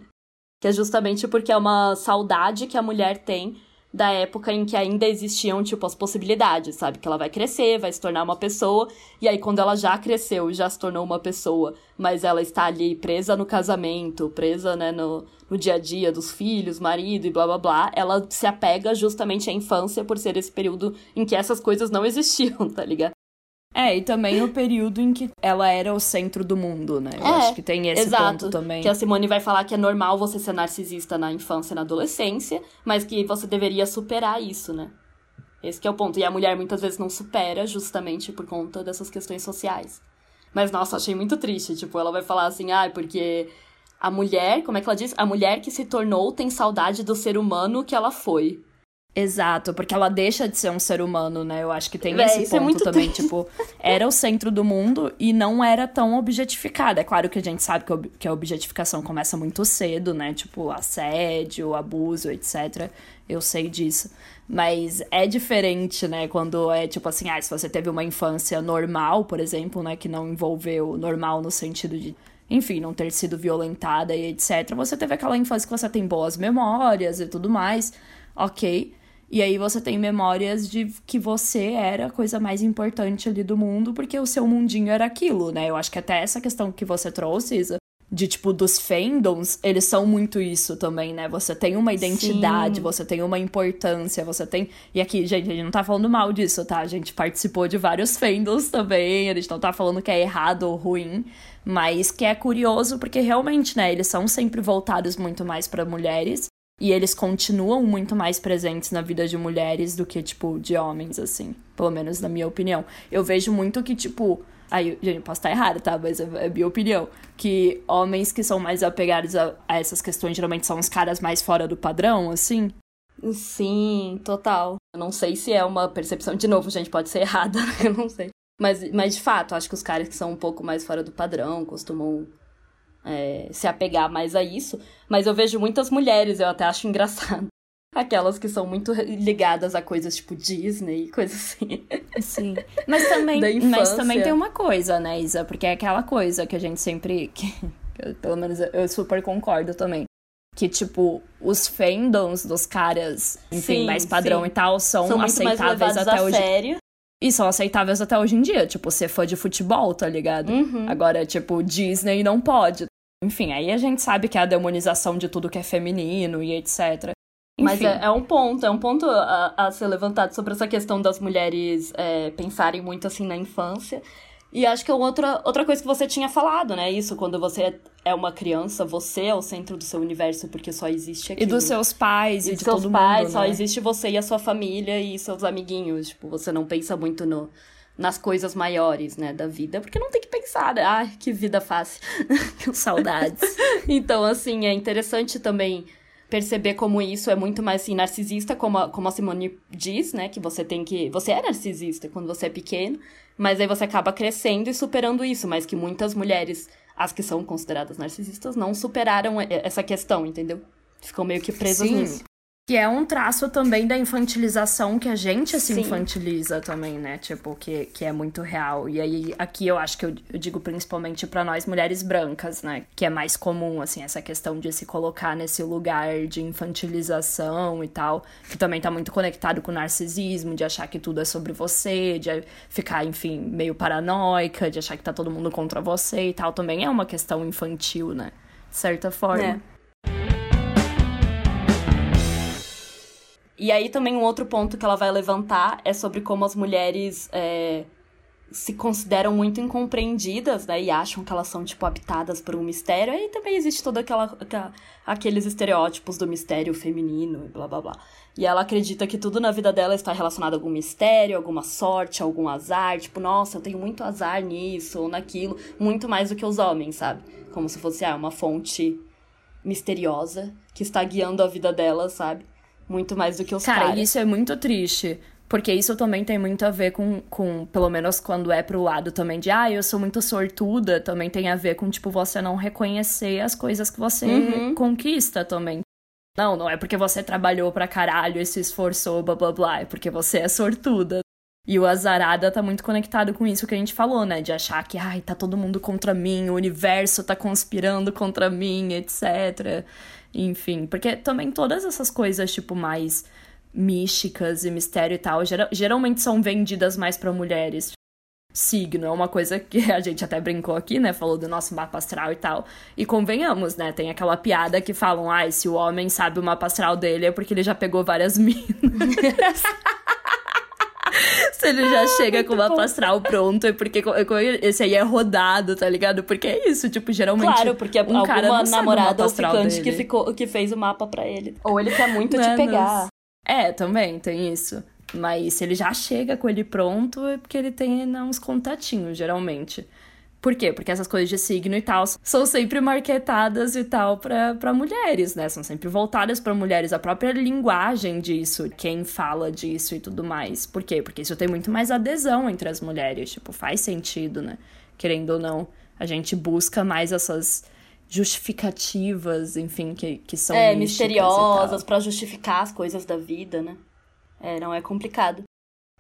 Que é justamente porque é uma saudade que a mulher tem da época em que ainda existiam, tipo, as possibilidades, sabe? Que ela vai crescer, vai se tornar uma pessoa, e aí quando ela já cresceu e já se tornou uma pessoa, mas ela está ali presa no casamento, presa, né, no, no dia a dia dos filhos, marido e blá blá blá, ela se apega justamente à infância por ser esse período em que essas coisas não existiam, <laughs> tá ligado? É, e também o período em que ela era o centro do mundo, né? Eu é, acho que tem esse exato, ponto também. Que a Simone vai falar que é normal você ser narcisista na infância e na adolescência, mas que você deveria superar isso, né? Esse é o ponto. E a mulher muitas vezes não supera justamente por conta dessas questões sociais. Mas, nossa, achei muito triste. Tipo, ela vai falar assim, ah, porque a mulher, como é que ela diz? A mulher que se tornou tem saudade do ser humano que ela foi. Exato, porque ela deixa de ser um ser humano, né? Eu acho que tem Véi, esse é ponto muito também, triste. tipo, era o centro do mundo e não era tão objetificada. É claro que a gente sabe que, que a objetificação começa muito cedo, né? Tipo, assédio, abuso, etc. Eu sei disso. Mas é diferente, né? Quando é tipo assim, ah, se você teve uma infância normal, por exemplo, né? Que não envolveu normal no sentido de enfim, não ter sido violentada e etc. Você teve aquela infância que você tem boas memórias e tudo mais, ok. E aí você tem memórias de que você era a coisa mais importante ali do mundo, porque o seu mundinho era aquilo, né? Eu acho que até essa questão que você trouxe, Isa, de tipo dos fandoms, eles são muito isso também, né? Você tem uma identidade, Sim. você tem uma importância, você tem. E aqui, gente, a gente não tá falando mal disso, tá? A gente participou de vários fandoms também, a gente não tá falando que é errado ou ruim, mas que é curioso porque realmente, né, eles são sempre voltados muito mais pra mulheres. E eles continuam muito mais presentes na vida de mulheres do que, tipo, de homens, assim. Pelo menos na minha opinião. Eu vejo muito que, tipo. Aí, gente, posso estar errado, tá? Mas é é minha opinião. Que homens que são mais apegados a, a essas questões geralmente são os caras mais fora do padrão, assim. Sim, total. Eu não sei se é uma percepção, de novo, gente, pode ser errada, <laughs> eu não sei. Mas, mas de fato, acho que os caras que são um pouco mais fora do padrão costumam é, se apegar mais a isso. Mas eu vejo muitas mulheres, eu até acho engraçado. <laughs> Aquelas que são muito ligadas a coisas tipo Disney, coisas assim. Sim. Mas também, <laughs> mas também tem uma coisa, né, Isa? Porque é aquela coisa que a gente sempre. <laughs> Que, eu, pelo menos eu super concordo também. Que, tipo, os fandoms dos caras, enfim, Sim, mais padrão sim. e tal, são, São aceitáveis até hoje. sério. E são aceitáveis até hoje em dia. Tipo, ser fã de futebol, tá ligado? Uhum. Agora, tipo, Disney não pode. Enfim, aí a gente sabe que é a demonização de tudo que é feminino e etc. Mas Enfim. é, é um ponto, é um ponto a, a ser levantado sobre essa questão das mulheres é, pensarem muito assim na infância. E acho que é outra, outra coisa que você tinha falado, né? Isso, quando você é uma criança, você é o centro do seu universo, porque só existe E aquilo. dos seus pais e, E de dos seus todo pais, mundo, só né? existe você e a sua família e seus amiguinhos. Tipo, você não pensa muito no, nas coisas maiores, né, da vida, porque não tem que pensar, né? Ai, que vida fácil. <laughs> Saudades. Então, assim, é interessante também perceber como isso é muito mais assim, narcisista, como a, como a Simone diz, né? Que você tem que. Você é narcisista quando você é pequeno, mas aí você acaba crescendo e superando isso, mas que muitas mulheres, as que são consideradas narcisistas, não superaram essa questão, entendeu? Ficam meio que presas Sim. nisso. Que é um traço também da infantilização que a gente se Sim. infantiliza também, né? Tipo, que, que é muito real. E aí, aqui eu acho que eu, eu digo principalmente pra nós mulheres brancas, né? Que é mais comum, assim, essa questão de se colocar nesse lugar de infantilização e tal. Que também tá muito conectado com o narcisismo, de achar que tudo é sobre você, de ficar, enfim, meio paranoica, de achar que tá todo mundo contra você e tal. Também é uma questão infantil, né? De certa forma. É. E aí também um outro ponto que ela vai levantar é sobre como as mulheres é, se consideram muito incompreendidas, né? E acham que elas são, tipo, habitadas por um mistério. Aí também existe todo aquela, aqueles estereótipos do mistério feminino e blá blá blá. E ela acredita que tudo na vida dela está relacionado a algum mistério, alguma sorte, algum azar. Tipo, nossa, eu tenho muito azar nisso ou naquilo. Muito mais do que os homens, sabe? Como se fosse ah, uma fonte misteriosa que está guiando a vida dela, sabe? Muito mais do que os Cara, caras. isso é muito triste. Porque isso também tem muito a ver com, com, pelo menos quando é pro lado também de, ah, eu sou muito sortuda, também tem a ver com, tipo, você não reconhecer as coisas que você Uhum. conquista também. Não, não é porque você trabalhou pra caralho e se esforçou, blá blá blá, é porque você é sortuda. E o azarada tá muito conectado com isso que a gente falou, né? De achar que, ai, tá todo mundo contra mim, o universo tá conspirando contra mim, etc. Enfim, porque também todas essas coisas, tipo, mais místicas e mistério e tal, geral, geralmente são vendidas mais para mulheres. Signo é uma coisa que <laughs> a gente até brincou aqui, né? Falou do nosso mapa astral e tal. E convenhamos, né? Tem aquela piada que falam, ai, ah, se o homem sabe o mapa astral dele é porque ele já pegou várias <laughs> minas. <laughs> <laughs> Se ele já ah, chega com o mapa astral pronto, é porque esse aí é rodado, tá ligado? Porque é isso, tipo, geralmente. Claro, porque um alguma cara não namorada ou ficante que, ficou, que fez o mapa para ele. Ou ele quer muito Menos. te pegar. É, também tem isso. Mas se ele já chega com ele pronto, é porque ele tem né, uns contatinhos, geralmente. Por quê? Porque essas coisas de signo e tal são sempre marketadas e tal para mulheres, né? São sempre voltadas para mulheres. A própria linguagem disso, quem fala disso e tudo mais. Por quê? Porque isso tem muito mais adesão entre as mulheres. Tipo, faz sentido, né? Querendo ou não, a gente busca mais essas justificativas, enfim, que, que são é, misteriosas para justificar as coisas da vida, né? É, não é complicado.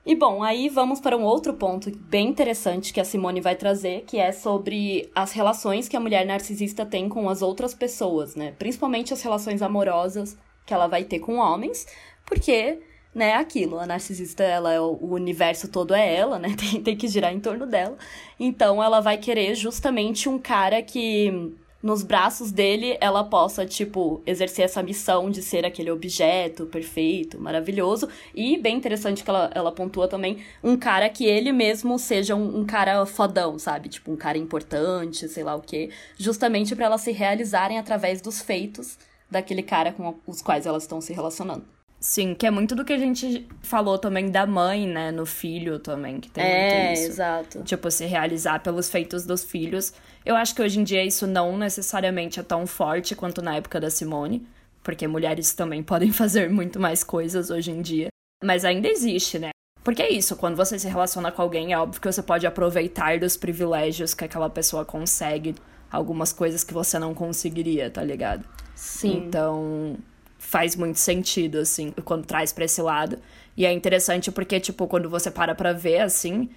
E bom, aí vamos para um outro ponto bem interessante que a Simone vai trazer, que é sobre as relações que a mulher narcisista tem com as outras pessoas, né? Principalmente as relações amorosas que ela vai ter com homens, porque, né, aquilo, a narcisista, ela é o universo todo é ela, né? <laughs> Tem, tem que girar em torno dela. Então ela vai querer justamente um cara que nos braços dele ela possa, tipo, exercer essa missão de ser aquele objeto perfeito, maravilhoso. E bem interessante que ela, ela pontua também um cara que ele mesmo seja um, um cara fodão, sabe? Tipo, um cara importante, sei lá o quê. Justamente para elas se realizarem através dos feitos daquele cara com os quais elas estão se relacionando. Sim, que é muito do que a gente falou também da mãe, né, no filho também, que tem é, muito isso. exato. Tipo, se realizar pelos feitos dos filhos. Eu acho que hoje em dia isso não necessariamente é tão forte quanto na época da Simone, porque mulheres também <laughs> podem fazer muito mais coisas hoje em dia. Mas ainda existe, né? Porque é isso, quando você se relaciona com alguém, é óbvio que você pode aproveitar dos privilégios que aquela pessoa consegue, algumas coisas que você não conseguiria, tá ligado? Sim. Então, faz muito sentido, assim, quando traz pra esse lado. E é interessante porque, tipo, quando você para pra ver, assim,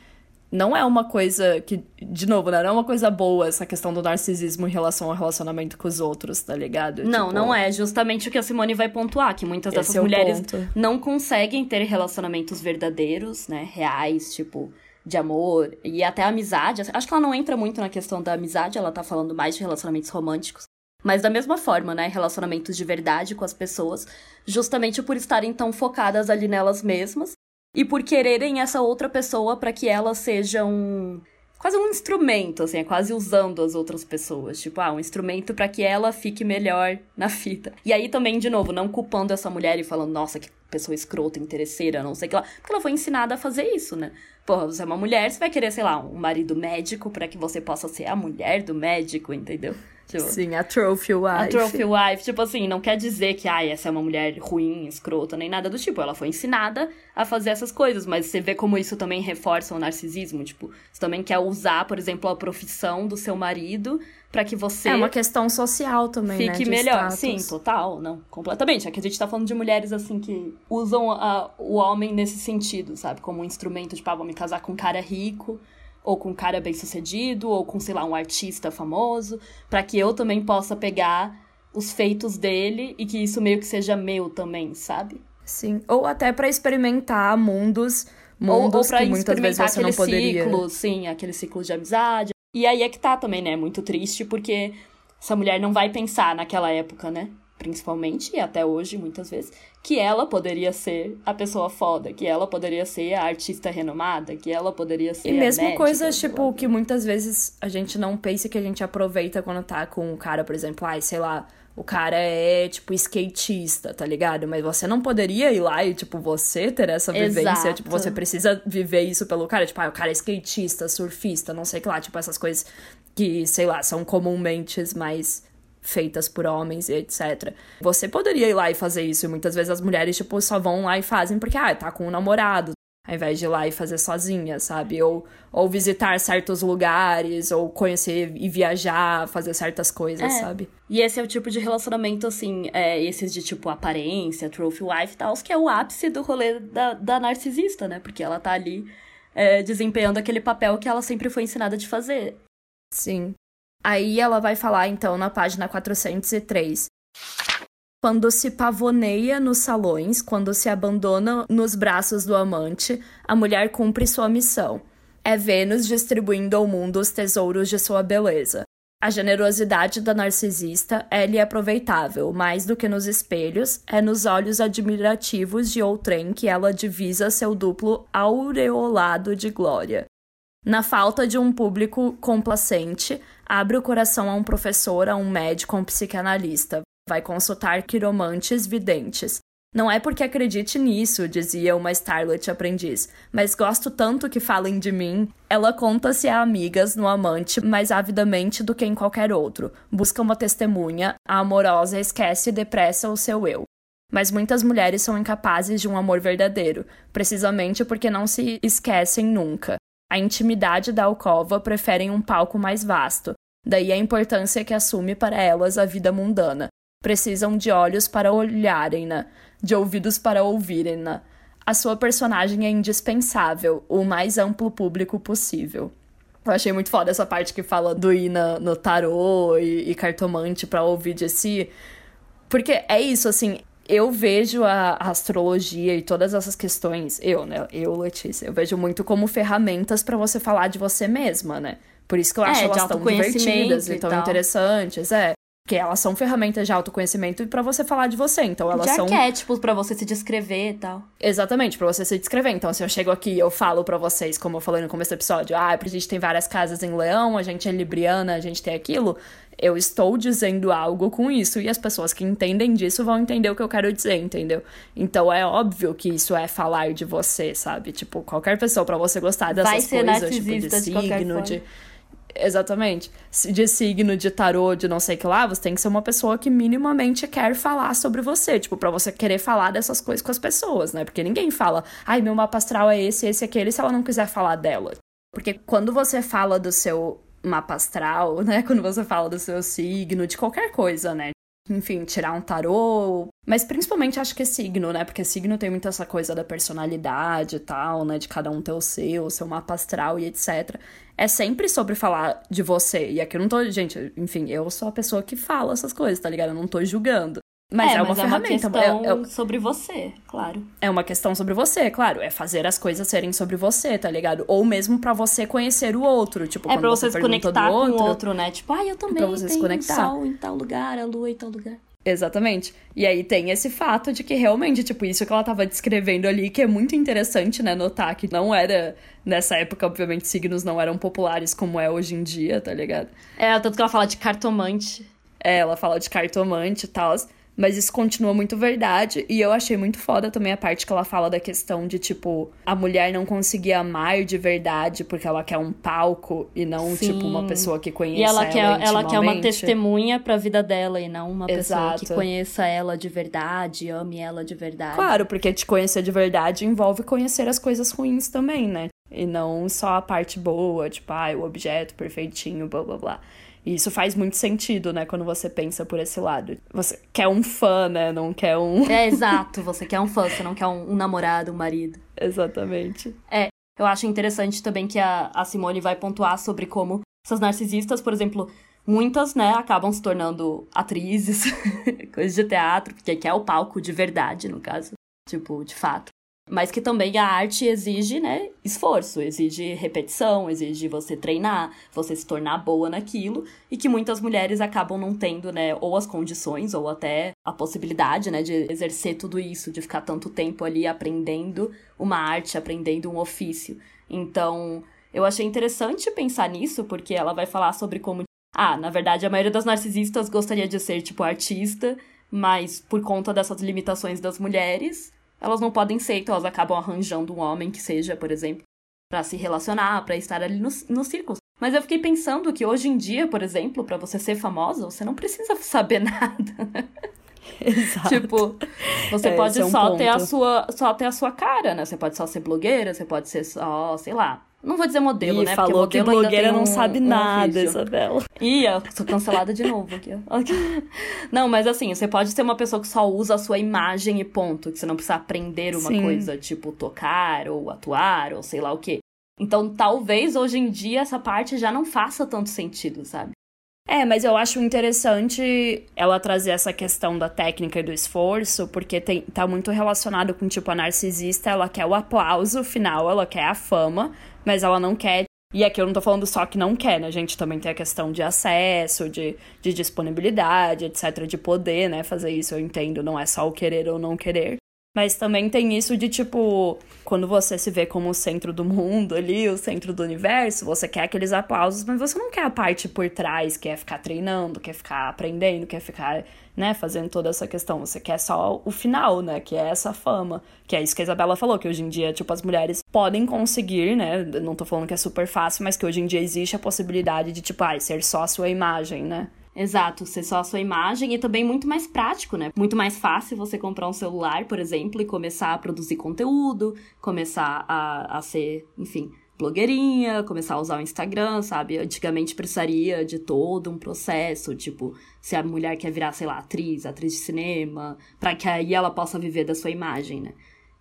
não é uma coisa que, de novo, né? Não é uma coisa boa essa questão do narcisismo em relação ao relacionamento com os outros, tá ligado? Não, tipo... não é. Justamente o que a Simone vai pontuar, que muitas dessas é mulheres não conseguem ter relacionamentos verdadeiros, né? Reais, tipo, de amor e até amizade. Acho que ela não entra muito na questão da amizade, ela tá falando mais de relacionamentos românticos. Mas da mesma forma, né? Relacionamentos de verdade com as pessoas, justamente por estarem tão focadas ali nelas mesmas e por quererem essa outra pessoa para que ela seja um quase um instrumento, assim, é quase usando as outras pessoas. Tipo, ah, um instrumento para que ela fique melhor na fita. E aí também, de novo, não culpando essa mulher e falando, nossa, que pessoa escrota, interesseira, não sei o que lá. Porque ela foi ensinada a fazer isso, né? Porra, você é uma mulher, você vai querer, sei lá, um marido médico para que você possa ser a mulher do médico, entendeu? Tipo, Sim, a trophy wife. A trophy wife, tipo assim, não quer dizer que, ai, essa é uma mulher ruim, escrota, nem nada do tipo. Ela foi ensinada a fazer essas coisas, mas você vê como isso também reforça o narcisismo. Tipo, você também quer usar, por exemplo, a profissão do seu marido para que você. É uma questão social também, fique né? Fique melhor. Status. Sim, total, não. Completamente. Aqui a gente tá falando de mulheres, assim, que usam a, o homem nesse sentido, sabe? Como um instrumento, tipo, ah, vou me casar com um cara rico ou com um cara bem sucedido, ou com, sei lá, um artista famoso, para que eu também possa pegar os feitos dele e que isso meio que seja meu também, sabe? Sim. Ou até para experimentar mundos, mundos ou, ou pra que muitas vezes você não poderia. Ciclo, sim, aquele ciclo de amizade. E aí é que tá também, né? Muito triste porque essa mulher não vai pensar naquela época, né? Principalmente, e até hoje, muitas vezes, que ela poderia ser a pessoa foda, que ela poderia ser a artista renomada, que ela poderia ser. E mesmo coisas, tipo, que muitas vezes a gente não pensa que a gente aproveita quando tá com um cara, por exemplo, ai, sei lá. O cara é, tipo, skatista, tá ligado? Mas você não poderia ir lá e, tipo, você ter essa vivência. Exato. Tipo, você precisa viver isso pelo cara. Tipo, ah, o cara é skatista, surfista, não sei o que lá. Tipo, essas coisas que, sei lá, são comumente mais feitas por homens e etc. Você poderia ir lá e fazer isso, e muitas vezes as mulheres, tipo, só vão lá e fazem porque, ah, tá com um namorado, ao invés de ir lá e fazer sozinha, sabe? Ou, ou visitar certos lugares, ou conhecer e viajar, fazer certas coisas, é. sabe? E esse é o tipo de relacionamento, assim, é, esses de tipo aparência, trophy wife e tal, que é o ápice do rolê da, da narcisista, né? Porque ela tá ali é, desempenhando aquele papel que ela sempre foi ensinada de fazer. Sim. Aí ela vai falar, então, na página 403. quando se pavoneia nos salões, quando se abandona nos braços do amante, a mulher cumpre sua missão. É Vênus distribuindo ao mundo os tesouros de sua beleza. A generosidade da narcisista é-lhe aproveitável, mais do que nos espelhos, é nos olhos admirativos de outrem que ela divisa seu duplo aureolado de glória. Na falta de um público complacente, abre o coração a um professor, a um médico, a um psicanalista. Vai consultar quiromantes videntes. Não é porque acredite nisso, dizia uma Starlet aprendiz, mas gosto tanto que falem de mim. Ela conta-se a amigas no amante mais avidamente do que em qualquer outro. Busca uma testemunha, a amorosa esquece depressa o seu eu. Mas muitas mulheres são incapazes de um amor verdadeiro, precisamente porque não se esquecem nunca. A intimidade da alcova preferem um palco mais vasto, daí a importância que assume para elas a vida mundana. Precisam de olhos para olharem-na, de ouvidos para ouvirem-na. A sua personagem é indispensável, o mais amplo público possível. Eu achei muito foda essa parte que fala do ir na, no tarô e, e cartomante para ouvir de si. Porque é isso, assim, eu vejo a, a, astrologia e todas essas questões, eu, né? Eu, Letícia, eu vejo muito como ferramentas para você falar de você mesma, né? Por isso que eu acho é, elas tão divertidas e tão interessantes. É, que elas são ferramentas de autoconhecimento e para você falar de você. Então elas de são arquétipos para você se descrever e tal. Exatamente, para você se descrever. Então se eu chego aqui e eu falo para vocês, como eu falei no começo do episódio, ah, a gente tem várias casas em Leão, a gente é libriana, a gente tem aquilo, eu estou dizendo algo com isso e as pessoas que entendem disso vão entender o que eu quero dizer, entendeu? Então é óbvio que isso é falar de você, sabe? Tipo, qualquer pessoa para você gostar dessas Vai ser coisas, tipo de de signo, de Exatamente. De signo, de tarô, de não sei o que lá, você tem que ser uma pessoa que minimamente quer falar sobre você. Tipo, pra você querer falar dessas coisas com as pessoas, né? Porque ninguém fala, ai, meu mapa astral é esse, esse, aquele, se ela não quiser falar dela. Porque quando você fala do seu mapa astral, né? <laughs> Quando você fala do seu signo, de qualquer coisa, né? Enfim, tirar um tarô. Mas principalmente acho que é signo, né? Porque signo tem muito essa coisa da personalidade e tal, né? De cada um ter o seu, o seu mapa astral e etc. É sempre sobre falar de você. E aqui eu não tô. Gente, enfim, eu sou a pessoa que fala essas coisas, tá ligado? Eu não tô julgando. Mas é, é uma mas ferramenta. É uma questão é, é, sobre você, claro. É uma questão sobre você, claro. É fazer as coisas serem sobre você, tá ligado? Ou mesmo para você conhecer o outro. Tipo, é pra você, se conectar outro, com o outro, né? Tipo, ah, eu também pra você tenho se conectar. sol em tal lugar, a lua em tal lugar. Exatamente. E aí tem esse fato de que realmente, tipo, isso que ela tava descrevendo ali, que é muito interessante, né, notar que não era. Nessa época, obviamente, signos não eram populares como é hoje em dia, tá ligado? É, tanto que ela fala de cartomante. É, ela fala de cartomante e tal. Mas isso continua muito verdade. E eu achei muito foda também a parte que ela fala da questão de, tipo, a mulher não conseguir amar de verdade porque ela quer um palco e não, Sim. tipo, uma pessoa que conheça e ela. ela quer, ela quer uma testemunha pra vida dela e não uma Exato. pessoa que conheça ela de verdade, ame ela de verdade. Claro, porque te conhecer de verdade envolve conhecer as coisas ruins também, né? E não só a parte boa, tipo, ah, o objeto perfeitinho, blá blá blá. E isso faz muito sentido, né, quando você pensa por esse lado. Você quer um fã, né? Não quer um. <laughs> É exato, você quer um fã, você não quer um, um namorado, um marido. Exatamente. É, eu acho interessante também que a, a Simone vai pontuar sobre como essas narcisistas, por exemplo, muitas, né, acabam se tornando atrizes, <laughs> coisas de teatro, porque quer o palco de verdade, no caso. Tipo, de fato mas que também a arte exige, né, esforço, exige repetição, exige você treinar, você se tornar boa naquilo, e que muitas mulheres acabam não tendo, né, ou as condições ou até a possibilidade, né, de exercer tudo isso, de ficar tanto tempo ali aprendendo uma arte, aprendendo um ofício. Então, eu achei interessante pensar nisso, porque ela vai falar sobre como ah, na verdade, a maioria das narcisistas gostaria de ser tipo artista, mas por conta dessas limitações das mulheres, elas não podem ser, então elas acabam arranjando um homem que seja, por exemplo, para se relacionar, para estar ali nos no círculos. Mas eu fiquei pensando que hoje em dia, por exemplo, para você ser famosa, você não precisa <laughs> saber nada. Exato. tipo, você é, pode é um só ponto. ter a sua só ter a sua cara, né? Você pode só ser blogueira, você pode ser só, sei lá, não vou dizer modelo, Ih, né? falou Porque que modelo blogueira ainda tem não um, sabe um nada, ofício. Isabela. Ih, eu sou cancelada de novo aqui. <laughs> ó. Não, mas assim, você pode ser uma pessoa que só usa a sua imagem e ponto, que você não precisa aprender uma Sim. coisa, tipo tocar ou atuar ou sei lá o quê. Então, talvez hoje em dia essa parte já não faça tanto sentido, sabe? É, mas eu acho interessante ela trazer essa questão da técnica e do esforço, porque tem, tá muito relacionado com, tipo, a narcisista, ela quer o aplauso final, ela quer a fama, mas ela não quer. E aqui eu não tô falando só que não quer, né? A gente também tem a questão de acesso, de, de disponibilidade, etc., de poder, né? Fazer isso, eu entendo, não é só o querer ou não querer. Mas também tem isso de tipo, quando você se vê como o centro do mundo ali, o centro do universo, você quer aqueles aplausos, mas você não quer a parte por trás, que é ficar treinando, quer ficar aprendendo, quer ficar, né, fazendo toda essa questão. Você quer só o final, né, que é essa fama. Que é isso que a Isabela falou, que hoje em dia, tipo, as mulheres podem conseguir, né, não tô falando que é super fácil, mas que hoje em dia existe a possibilidade de, tipo, ah, ser só a sua imagem, né. Exato, ser só a sua imagem e também muito mais prático, né? Muito mais fácil você comprar um celular, por exemplo, e começar a produzir conteúdo, começar a, a ser, enfim, blogueirinha, começar a usar o Instagram, sabe? Antigamente precisaria de todo um processo, tipo, se a mulher quer virar, sei lá, atriz, atriz de cinema, para que aí ela possa viver da sua imagem, né?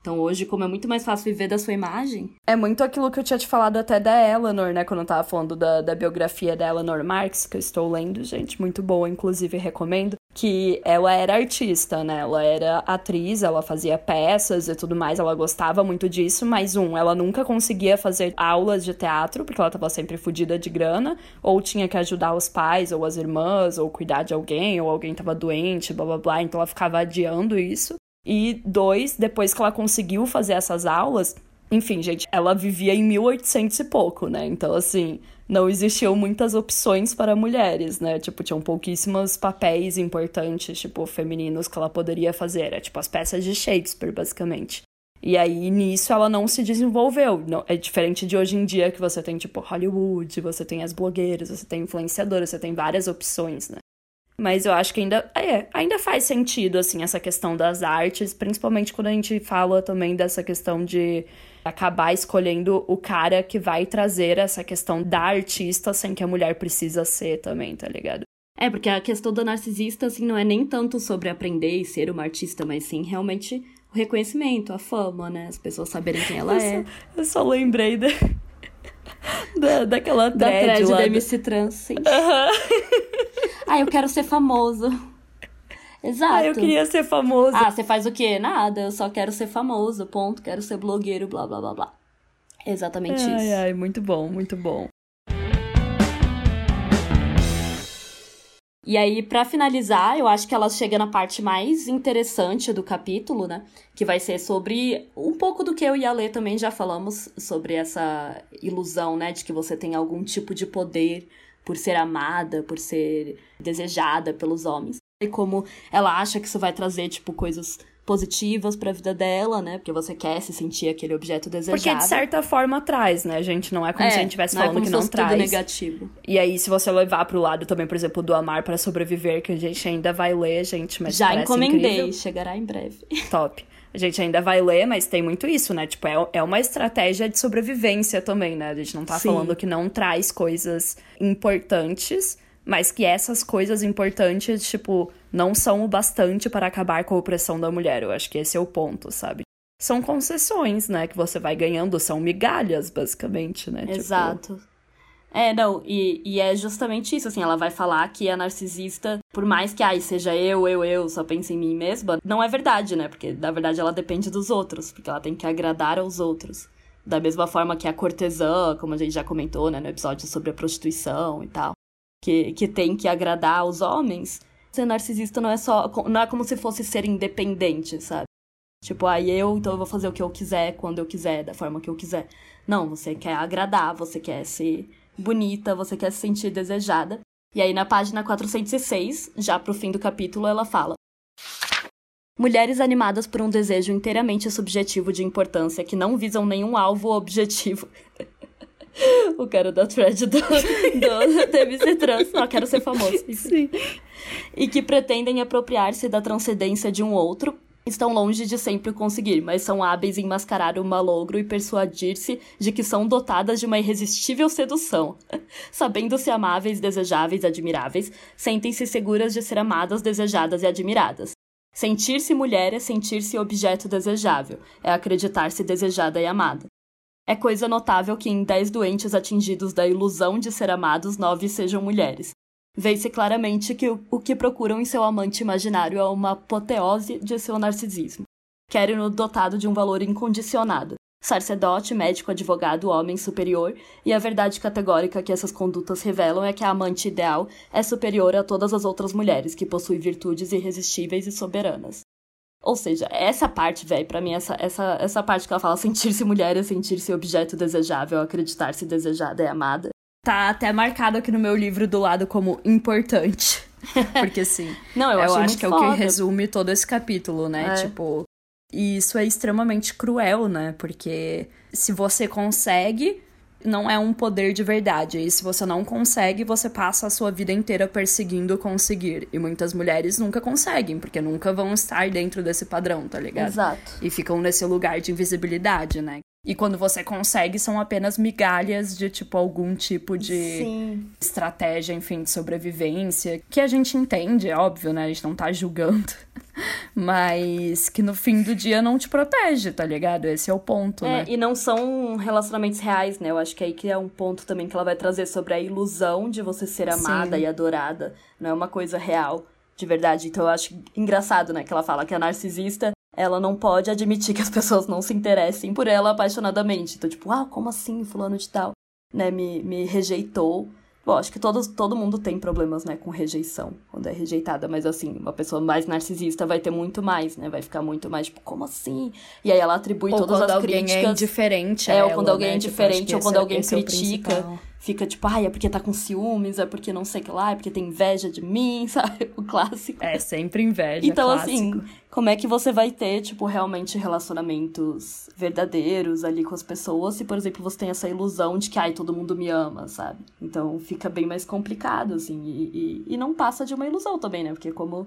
Então hoje, como é muito mais fácil viver da sua imagem. É muito aquilo que eu tinha te falado até da Eleanor, né? Quando eu tava falando da, da biografia da Eleanor Marx, que eu estou lendo, gente, muito boa, inclusive recomendo. Que ela era artista, né? Ela era atriz, ela fazia peças e tudo mais, ela gostava muito disso, mas um, ela nunca conseguia fazer aulas de teatro, porque ela tava sempre fodida de grana, ou tinha que ajudar os pais, ou as irmãs, ou cuidar de alguém, ou alguém tava doente, blá blá blá, então ela ficava adiando isso. E dois, depois que ela conseguiu fazer essas aulas, enfim, gente, ela vivia em 1800 e pouco, né? Então, assim, não existiam muitas opções para mulheres, né? Tipo, tinham pouquíssimos papéis importantes, tipo, femininos que ela poderia fazer. Era tipo as peças de Shakespeare, basicamente. E aí, nisso, ela não se desenvolveu. Não, é diferente de hoje em dia, que você tem, tipo, Hollywood, você tem as blogueiras, você tem influenciadoras, você tem várias opções, né? Mas eu acho que ainda, é, ainda faz sentido, assim, essa questão das artes, principalmente quando a gente fala também dessa questão de acabar escolhendo o cara que vai trazer essa questão da artista sem que a mulher precisa ser também, tá ligado? É, porque a questão do narcisista, assim, não é nem tanto sobre aprender e ser uma artista, mas sim realmente o reconhecimento, a fama, né? As pessoas saberem quem ela eu é. Só, eu só lembrei da, <laughs> da, daquela thread Da thread lá da MC Trans, sim. Ah, eu quero ser famoso. Exato. Ah, eu queria ser famoso. Ah, você faz o quê? Nada, eu só quero ser famoso, ponto. Quero ser blogueiro, blá, blá, blá, blá. Exatamente ai, isso. Ai, muito bom, muito bom. E aí, para finalizar, eu acho que ela chega na parte mais interessante do capítulo, né? Que vai ser sobre um pouco do que eu e a Lê também já falamos sobre essa ilusão, né? De que você tem algum tipo de poder por ser amada, por ser desejada pelos homens. E como ela acha que isso vai trazer, tipo, coisas positivas para a vida dela, né? Porque você quer se sentir aquele objeto desejado. Porque de certa forma traz, né, gente? Não é como é, se a gente estivesse falando é que não traz. negativo. E aí, se você levar pro lado também, por exemplo, do amar para sobreviver, que a gente ainda vai ler, gente, mas Já encomendei, incrível. chegará em breve. Top. A gente ainda vai ler, mas tem muito isso, né? Tipo, é, é uma estratégia de sobrevivência também, né? A gente não tá Sim. falando que não traz coisas importantes, mas que essas coisas importantes, tipo, não são o bastante para acabar com a opressão da mulher. Eu acho que esse é o ponto, sabe? São concessões, né, que você vai ganhando, são migalhas, basicamente, né? Tipo, Exato. Tipo... É, não, e, e é justamente isso, assim, ela vai falar que a narcisista, por mais que, ai, seja eu, eu, eu, só pense em mim mesma, não é verdade, né? Porque, na verdade, ela depende dos outros, porque ela tem que agradar aos outros. Da mesma forma que a cortesã, como a gente já comentou, né, no episódio sobre a prostituição e tal, que, que tem que agradar aos homens, ser narcisista não é só. Não é como se fosse ser independente, sabe? Tipo, aí ah, eu, então eu vou fazer o que eu quiser, quando eu quiser, da forma que eu quiser. Não, você quer agradar, você quer ser bonita, você quer se sentir desejada. E aí na página 406, já pro fim do capítulo, ela fala: Mulheres animadas por um desejo inteiramente subjetivo de importância que não visam nenhum alvo objetivo. <laughs> o cara da thread do, do, MC Trans. Só quero ser famoso. Sim. E que pretendem apropriar-se da transcendência de um outro, estão longe de sempre conseguir, mas são hábeis em mascarar o malogro e persuadir-se de que são dotadas de uma irresistível sedução. <laughs> Sabendo-se amáveis, desejáveis admiráveis, sentem-se seguras de ser amadas, desejadas e admiradas. Sentir-se mulher é sentir-se objeto desejável, é acreditar-se desejada e amada. É coisa notável que em dez doentes atingidos da ilusão de ser amados, nove sejam mulheres. Vê-se claramente que o, que procuram em seu amante imaginário é uma apoteose de seu narcisismo. Querem-no dotado de um valor incondicionado, sacerdote, médico, advogado, homem superior, e a verdade categórica que essas condutas revelam é que a amante ideal é superior a todas as outras mulheres que possuem virtudes irresistíveis e soberanas. Ou seja, essa parte, velho, para mim, essa, essa, essa parte que ela fala sentir-se mulher é sentir-se objeto desejável, acreditar-se desejada e amada. Tá até marcado aqui no meu livro do lado como importante. <laughs> Porque assim. Não, eu, eu acho que é o que resume todo esse capítulo, né? É. Tipo, e isso é extremamente cruel, né? Porque se você consegue, não é um poder de verdade. E se você não consegue, você passa a sua vida inteira perseguindo conseguir. E muitas mulheres nunca conseguem, porque nunca vão estar dentro desse padrão, tá ligado? Exato. E ficam nesse lugar de invisibilidade, né? E quando você consegue, são apenas migalhas de, tipo, algum tipo de Sim. estratégia, enfim, de sobrevivência. Que a gente entende, é óbvio, né? A gente não tá julgando. <laughs> Mas que no fim do dia não te protege, tá ligado? Esse é o ponto, é, né? E não são relacionamentos reais, né? Eu acho que aí que é um ponto também que ela vai trazer sobre a ilusão de você ser amada Sim. e adorada. Não é uma coisa real, de verdade. Então eu acho engraçado, né? Que ela fala que a narcisista ela não pode admitir que as <laughs> pessoas não se interessem por ela apaixonadamente. Então, tipo, ah, como assim, fulano de tal, né, me, me rejeitou. Bom, acho que todos, todo mundo tem problemas, né, com rejeição, quando é rejeitada, mas assim, uma pessoa mais narcisista vai ter muito mais, né, vai ficar muito mais, tipo, como assim? E aí ela atribui ou todas as críticas. quando alguém é indiferente É, ou quando alguém né? é indiferente, tipo, ou quando é, alguém critica. É fica tipo, ai, é porque tá com ciúmes, é porque não sei o que lá, é porque tem inveja de mim, <laughs> sabe? O clássico. É, sempre inveja. Então, clássico. assim, como é que você vai ter, tipo, realmente relacionamentos verdadeiros ali com as pessoas se, por exemplo, você tem essa ilusão de que, ai, todo mundo me ama, sabe? Então fica bem mais complicado, assim, e, e, e não passa de uma ilusão também, né? Porque como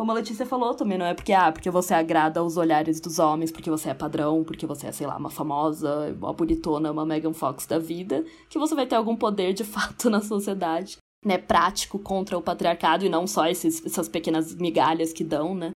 como a Letícia falou também, não é porque, ah, porque você agrada aos olhares dos homens, porque você é padrão, porque você é, sei lá, uma famosa, uma bonitona, uma Megan Fox da vida, que você vai ter algum poder de <laughs> fato na sociedade, né, prático contra o patriarcado e não só esses, essas pequenas migalhas que dão, né?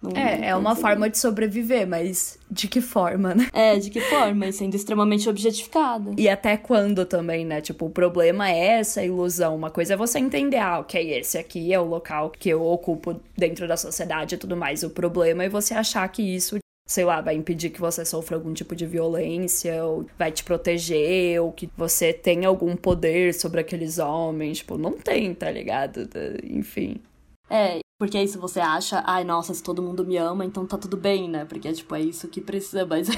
Não, é, não é uma forma de sobreviver, mas de que forma, né? É, de que forma? E sendo extremamente objetificada. E até quando também, né? Tipo, o problema é essa ilusão. Uma coisa é você entender, ah, ok, esse aqui é o local que eu ocupo dentro da sociedade e tudo mais. O problema é você achar que isso sei lá, vai impedir que você sofra algum tipo de violência, ou vai te proteger, ou que você tenha algum poder sobre aqueles homens. Tipo, não tem, tá ligado? Enfim. É, porque aí se você acha, ai, nossa, se todo mundo me ama, então tá tudo bem, né? Porque, tipo, é isso que precisa. <laughs> Mas,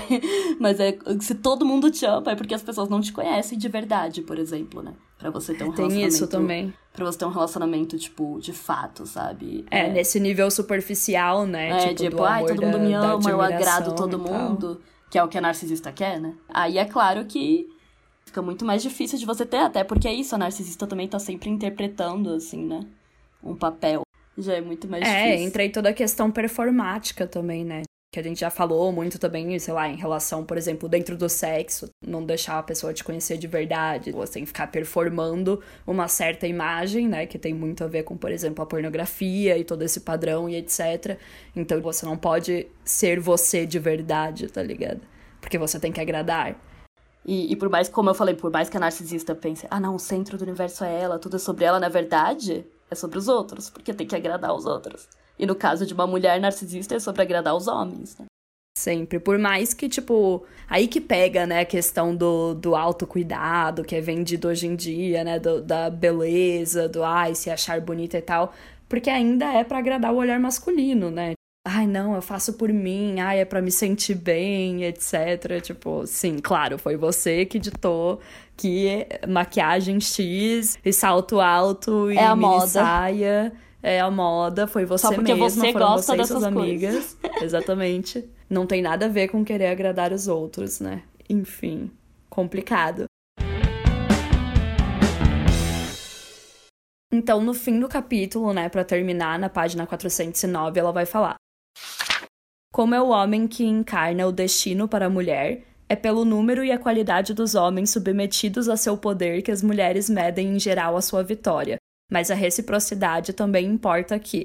mas é se todo mundo te ama, é porque as pessoas não te conhecem de verdade, por exemplo, né? Pra você ter um Tem relacionamento. isso também. Pra você ter um relacionamento, tipo, de fato, sabe? É, é. nesse nível superficial, né? É, tipo, tipo ai, todo mundo da, me ama, eu agrado todo mundo. Que é o que a narcisista quer, né? Aí é claro que fica muito mais difícil de você ter, até porque é isso, a narcisista também tá sempre interpretando, assim, né? Um papel já é muito mais é, difícil. É, entra aí toda a questão performática também, né? Que a gente já falou muito também, sei lá, em relação, por exemplo, dentro do sexo, não deixar a pessoa te conhecer de verdade. Você tem que ficar performando uma certa imagem, né? Que tem muito a ver com, por exemplo, a pornografia e todo esse padrão e etc. Então você não pode ser você de verdade, tá ligado? Porque você tem que agradar. E, e, por mais, como eu falei, por mais que a narcisista pense, ah, não, o centro do universo é ela, tudo é sobre ela, na verdade, é sobre os outros, porque tem que agradar os outros. E no caso de uma mulher narcisista, é sobre agradar os homens, né? Sempre. Por mais que, tipo, aí que pega, né, a questão do, do autocuidado, que é vendido hoje em dia, né, do, da beleza, do ai, se achar bonita e tal. Porque ainda é para agradar o olhar masculino, né? Ai, não, eu faço por mim, ai, é para me sentir bem, etc. Tipo, sim, claro, foi você que ditou que maquiagem X e salto alto e é a moda. saia é a moda, foi você Só porque mesma, você foram gosta você e suas amigas. <laughs> Exatamente. Não tem nada a ver com querer agradar os outros, né? Enfim, complicado. Então, no fim do capítulo, né, para terminar, na página 409, ela vai falar: Como é o homem que encarna o destino para a mulher, é pelo número e a qualidade dos homens submetidos a seu poder que as mulheres medem em geral a sua vitória, mas a reciprocidade também importa aqui.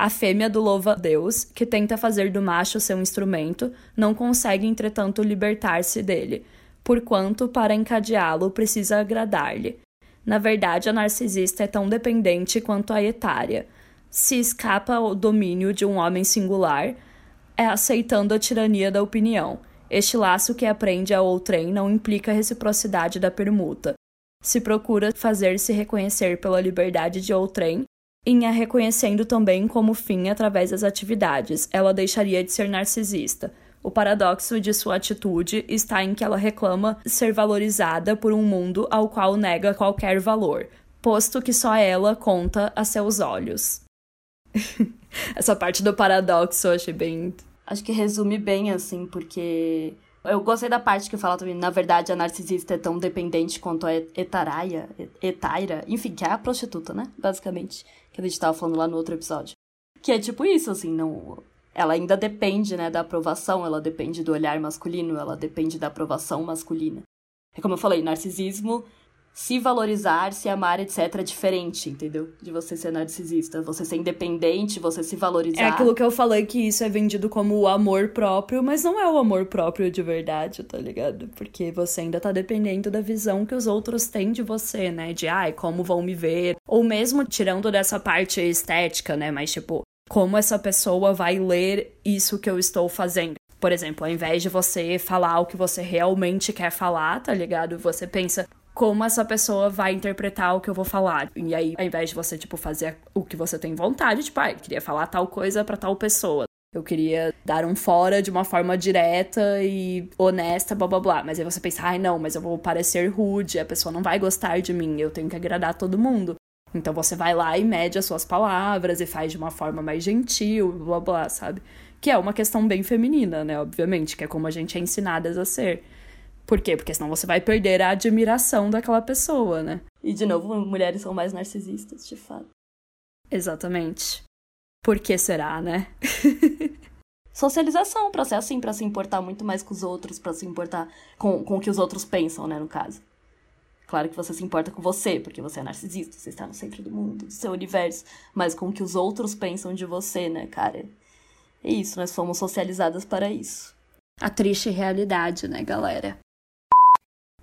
A fêmea do louva-a-Deus, que tenta fazer do macho seu instrumento, não consegue, entretanto, libertar-se dele, porquanto, para encadeá-lo, precisa agradar-lhe. Na verdade, a narcisista é tão dependente quanto a etária. Se escapa ao domínio de um homem singular, é aceitando a tirania da opinião. Este laço que aprende a outrem não implica reciprocidade da permuta. Se procura fazer-se reconhecer pela liberdade de outrem, em a reconhecendo também como fim através das atividades, ela deixaria de ser narcisista. O paradoxo de sua atitude está em que ela reclama ser valorizada por um mundo ao qual nega qualquer valor, posto que só ela conta a seus olhos. <laughs> Essa parte do paradoxo eu achei bem. Acho que resume bem, assim, porque. Eu gostei da parte que fala também, na verdade, a narcisista é tão dependente quanto a etaraia, etaira, enfim, que é a prostituta, né? Basicamente, que a gente tava falando lá no outro episódio. Que é tipo isso, assim, não ela ainda depende, né, da aprovação, ela depende do olhar masculino, ela depende da aprovação masculina. É como eu falei, narcisismo, se valorizar, se amar, etc, é diferente, entendeu? De você ser narcisista, você ser independente, você se valorizar. É aquilo que eu falei que isso é vendido como o amor próprio, mas não é o amor próprio de verdade, tá ligado? Porque você ainda tá dependendo da visão que os outros têm de você, né? De ai, como vão me ver, ou mesmo tirando dessa parte estética, né, mas tipo, como essa pessoa vai ler isso que eu estou fazendo. Por exemplo, ao invés de você falar o que você realmente quer falar, tá ligado? Você pensa como essa pessoa vai interpretar o que eu vou falar. E aí, ao invés de você, tipo, fazer o que você tem vontade, tipo, ah, eu queria falar tal coisa para tal pessoa. Eu queria dar um fora de uma forma direta e honesta, blá blá blá. Mas aí você pensa, ai não, mas eu vou parecer rude, a pessoa não vai gostar de mim, eu tenho que agradar todo mundo. Então você vai lá e mede as suas palavras e faz de uma forma mais gentil, blá blá, sabe? Que é uma questão bem feminina, né? Obviamente, que é como a gente é ensinadas a ser. Por quê? Porque senão você vai perder a admiração daquela pessoa, né? E de novo, mulheres são mais narcisistas, de fato. Exatamente. Por que será, né? <laughs> Socialização, pra ser assim, pra se importar muito mais com os outros, pra se importar com, com o que os outros pensam, né, no caso. Claro que você se importa com você, porque você é narcisista, você está no centro do mundo, do seu universo, mas com o que os outros pensam de você, né, cara? É isso, nós fomos socializadas para isso. A triste realidade, né, galera?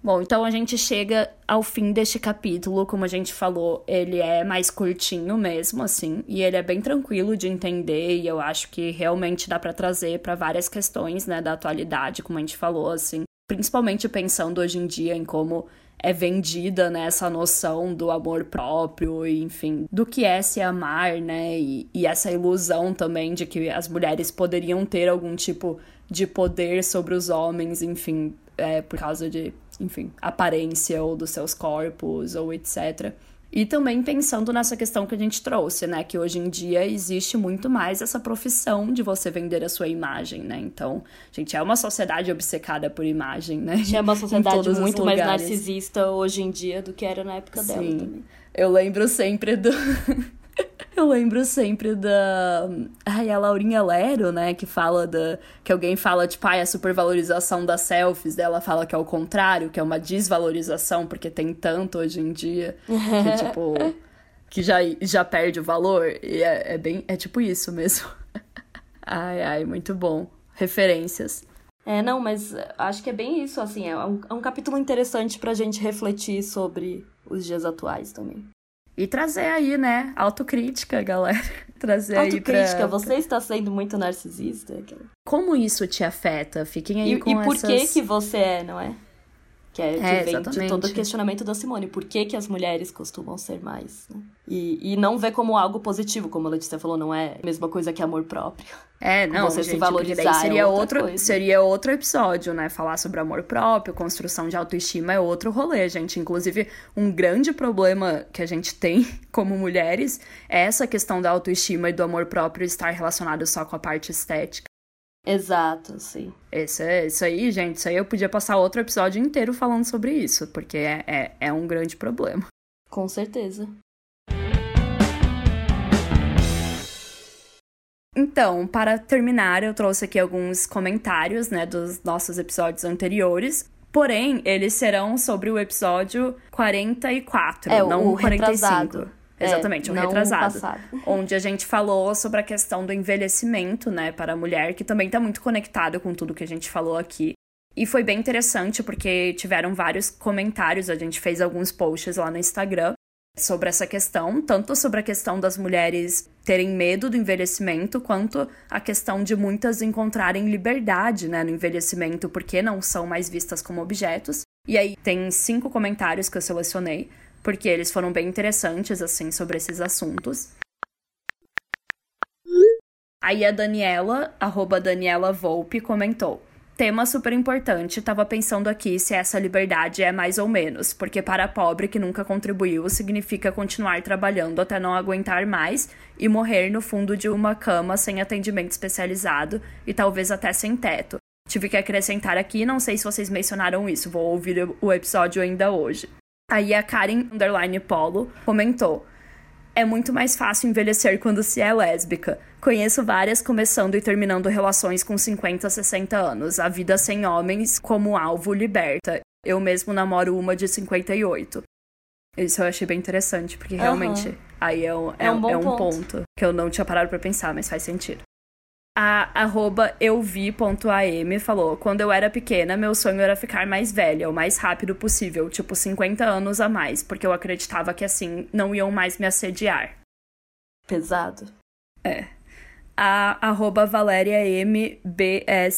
Bom, então a gente chega ao fim deste capítulo, como a gente falou, ele é mais curtinho mesmo, assim, e ele é bem tranquilo de entender, e eu acho que realmente dá para trazer para várias questões, né, da atualidade, como a gente falou, assim, principalmente pensando hoje em dia em como é vendida, né, essa noção do amor próprio, enfim, do que é se amar, né, e, e essa ilusão também de que as mulheres poderiam ter algum tipo de poder sobre os homens, enfim, é, por causa de, enfim, aparência ou dos seus corpos ou etc. E também pensando nessa questão que a gente trouxe, né? Que hoje em dia existe muito mais essa profissão de você vender a sua imagem, né? Então, gente, é uma sociedade obcecada por imagem, né? É uma <laughs> sociedade muito mais narcisista hoje em dia do que era na época Sim. dela também. Eu lembro sempre do. Eu lembro sempre da. Ai, a Laurinha Lero, né? Que fala da. Que alguém fala, tipo, ai, a supervalorização das selfies dela fala que é o contrário, que é uma desvalorização, porque tem tanto hoje em dia. Que, <laughs> tipo. que já, já perde o valor. E é, é bem. É tipo isso mesmo. <laughs> Ai, ai, muito bom. Referências. É, não, mas acho que é bem isso, assim. É um, é um capítulo interessante pra gente refletir sobre os dias atuais também. E trazer aí, né, autocrítica, galera. <laughs> Trazer autocrítica, pra... você está sendo muito narcisista? Como isso te afeta? Fiquem aí e, com E por essas... que que você é, não é? Que, é, que É, vem exatamente. de todo o questionamento da Simone. Por que que as mulheres costumam ser mais, né? E, e não ver como algo positivo, como a Letícia falou, não é a mesma coisa que amor próprio. É, não, você se gente, porque valorizar é seria outra outro, coisa. seria outro episódio, né? Falar sobre amor próprio, construção de autoestima é outro rolê, gente. Inclusive, um grande problema que a gente tem <laughs> como mulheres é essa questão da autoestima e do amor próprio estar relacionado só com a parte estética. Exato, sim. Isso, é, isso aí, gente, isso aí eu podia passar outro episódio inteiro falando sobre isso, porque é, é, é um grande problema. Com certeza. Então, para terminar, eu trouxe aqui alguns comentários, né, dos nossos episódios anteriores. Porém, eles serão sobre o episódio 44, É, não o o 45. retrasado. Exatamente, É, o não o retrasado. <laughs> Onde a gente falou sobre a questão do envelhecimento, né, para a mulher, que também está muito conectado com tudo que a gente falou aqui. E foi bem interessante porque tiveram vários comentários, a gente fez alguns posts lá no Instagram sobre essa questão, tanto sobre a questão das mulheres terem medo do envelhecimento, quanto a questão de muitas encontrarem liberdade né, no envelhecimento, porque não são mais vistas como objetos. E aí tem cinco comentários que eu selecionei, porque eles foram bem interessantes, assim, sobre esses assuntos. Aí a Daniela, arroba Daniela Volpe, comentou. Tema super importante, tava pensando aqui se essa liberdade é mais ou menos, porque para pobre que nunca contribuiu significa continuar trabalhando até não aguentar mais e morrer no fundo de uma cama sem atendimento especializado e talvez até sem teto. Tive que acrescentar aqui, não sei se vocês mencionaram isso, vou ouvir o episódio ainda hoje. Aí a Karen Underline Polo comentou: é muito mais fácil envelhecer quando se é lésbica. Conheço várias começando e terminando relações com 50, 60 anos. A vida sem homens como alvo liberta. Eu mesmo namoro uma de 58. Isso eu achei bem interessante, porque realmente uhum. aí é um, é, é um, é um ponto. ponto. que eu não tinha parado para pensar, mas faz sentido a arroba euvi.am falou: Quando eu era pequena, meu sonho era ficar mais velha, o mais rápido possível, tipo 50 anos a mais, porque eu acreditava que assim não iam mais me assediar. Pesado. É. A arroba Valéria MBSFPC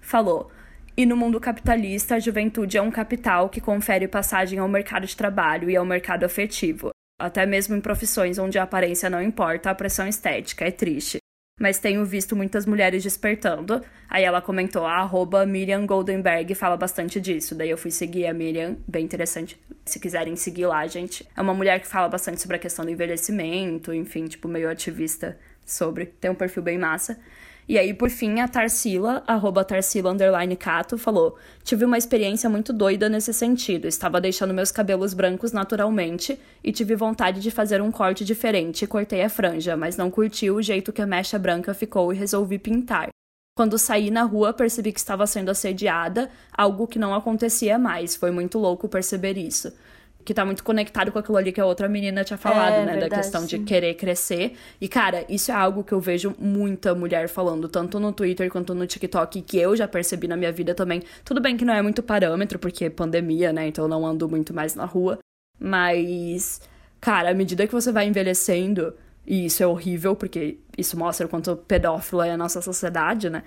falou: E no mundo capitalista, a juventude é um capital que confere passagem ao mercado de trabalho e ao mercado afetivo. Até mesmo em profissões onde a aparência não importa, a pressão estética é triste mas tenho visto muitas mulheres despertando. Aí ela comentou, a arroba Miriam Goldenberg fala bastante disso. Daí eu fui seguir a Miriam, bem interessante. Se quiserem seguir lá, gente. É uma mulher que fala bastante sobre a questão do envelhecimento, enfim, tipo, meio ativista sobre. Tem um perfil bem massa. E aí, por fim, a Tarsila, arroba Tarsila underline Cato, falou: Tive uma experiência muito doida nesse sentido. Estava deixando meus cabelos brancos naturalmente e tive vontade de fazer um corte diferente cortei a franja, mas não curti o jeito que a mecha branca ficou e resolvi pintar. Quando saí na rua, percebi que estava sendo assediada, algo que não acontecia mais. Foi muito louco perceber isso que tá muito conectado com aquilo ali que a outra menina tinha falado, é, né? Verdade, da questão de querer crescer. E, cara, isso é algo que eu vejo muita mulher falando, tanto no Twitter quanto no TikTok, que eu já percebi na minha vida também. Tudo bem que não é muito parâmetro, porque é pandemia, né? Então eu não ando muito mais na rua. Mas, cara, à medida que você vai envelhecendo, e isso é horrível, porque isso mostra o quanto pedófilo é a nossa sociedade, né?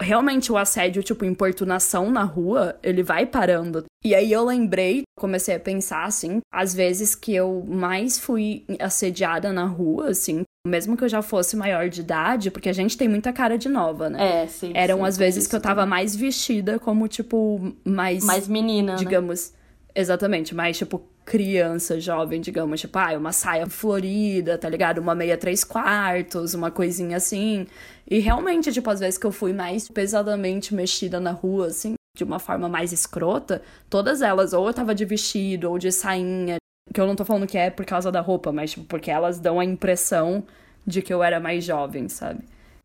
Realmente o assédio, tipo, importunação na rua, ele vai parando. E aí eu lembrei, comecei a pensar, assim, às vezes que eu mais fui assediada na rua, assim, mesmo que eu já fosse maior de idade, porque a gente tem muita cara de nova, né? É, sim. Eram sim, as vezes que eu tava mais vestida como, tipo, mais. Mais menina. Né? Digamos. Né? Exatamente, mais, tipo, criança, jovem, digamos, tipo, ah, uma saia florida, tá ligado? Uma meia três quartos, uma coisinha assim. E realmente, tipo, às vezes que eu fui mais pesadamente mexida na rua, assim, de uma forma mais escrota, todas elas, ou eu tava de vestido, ou de sainha, que eu não tô falando que é por causa da roupa, mas, tipo, porque elas dão a impressão de que eu era mais jovem, sabe?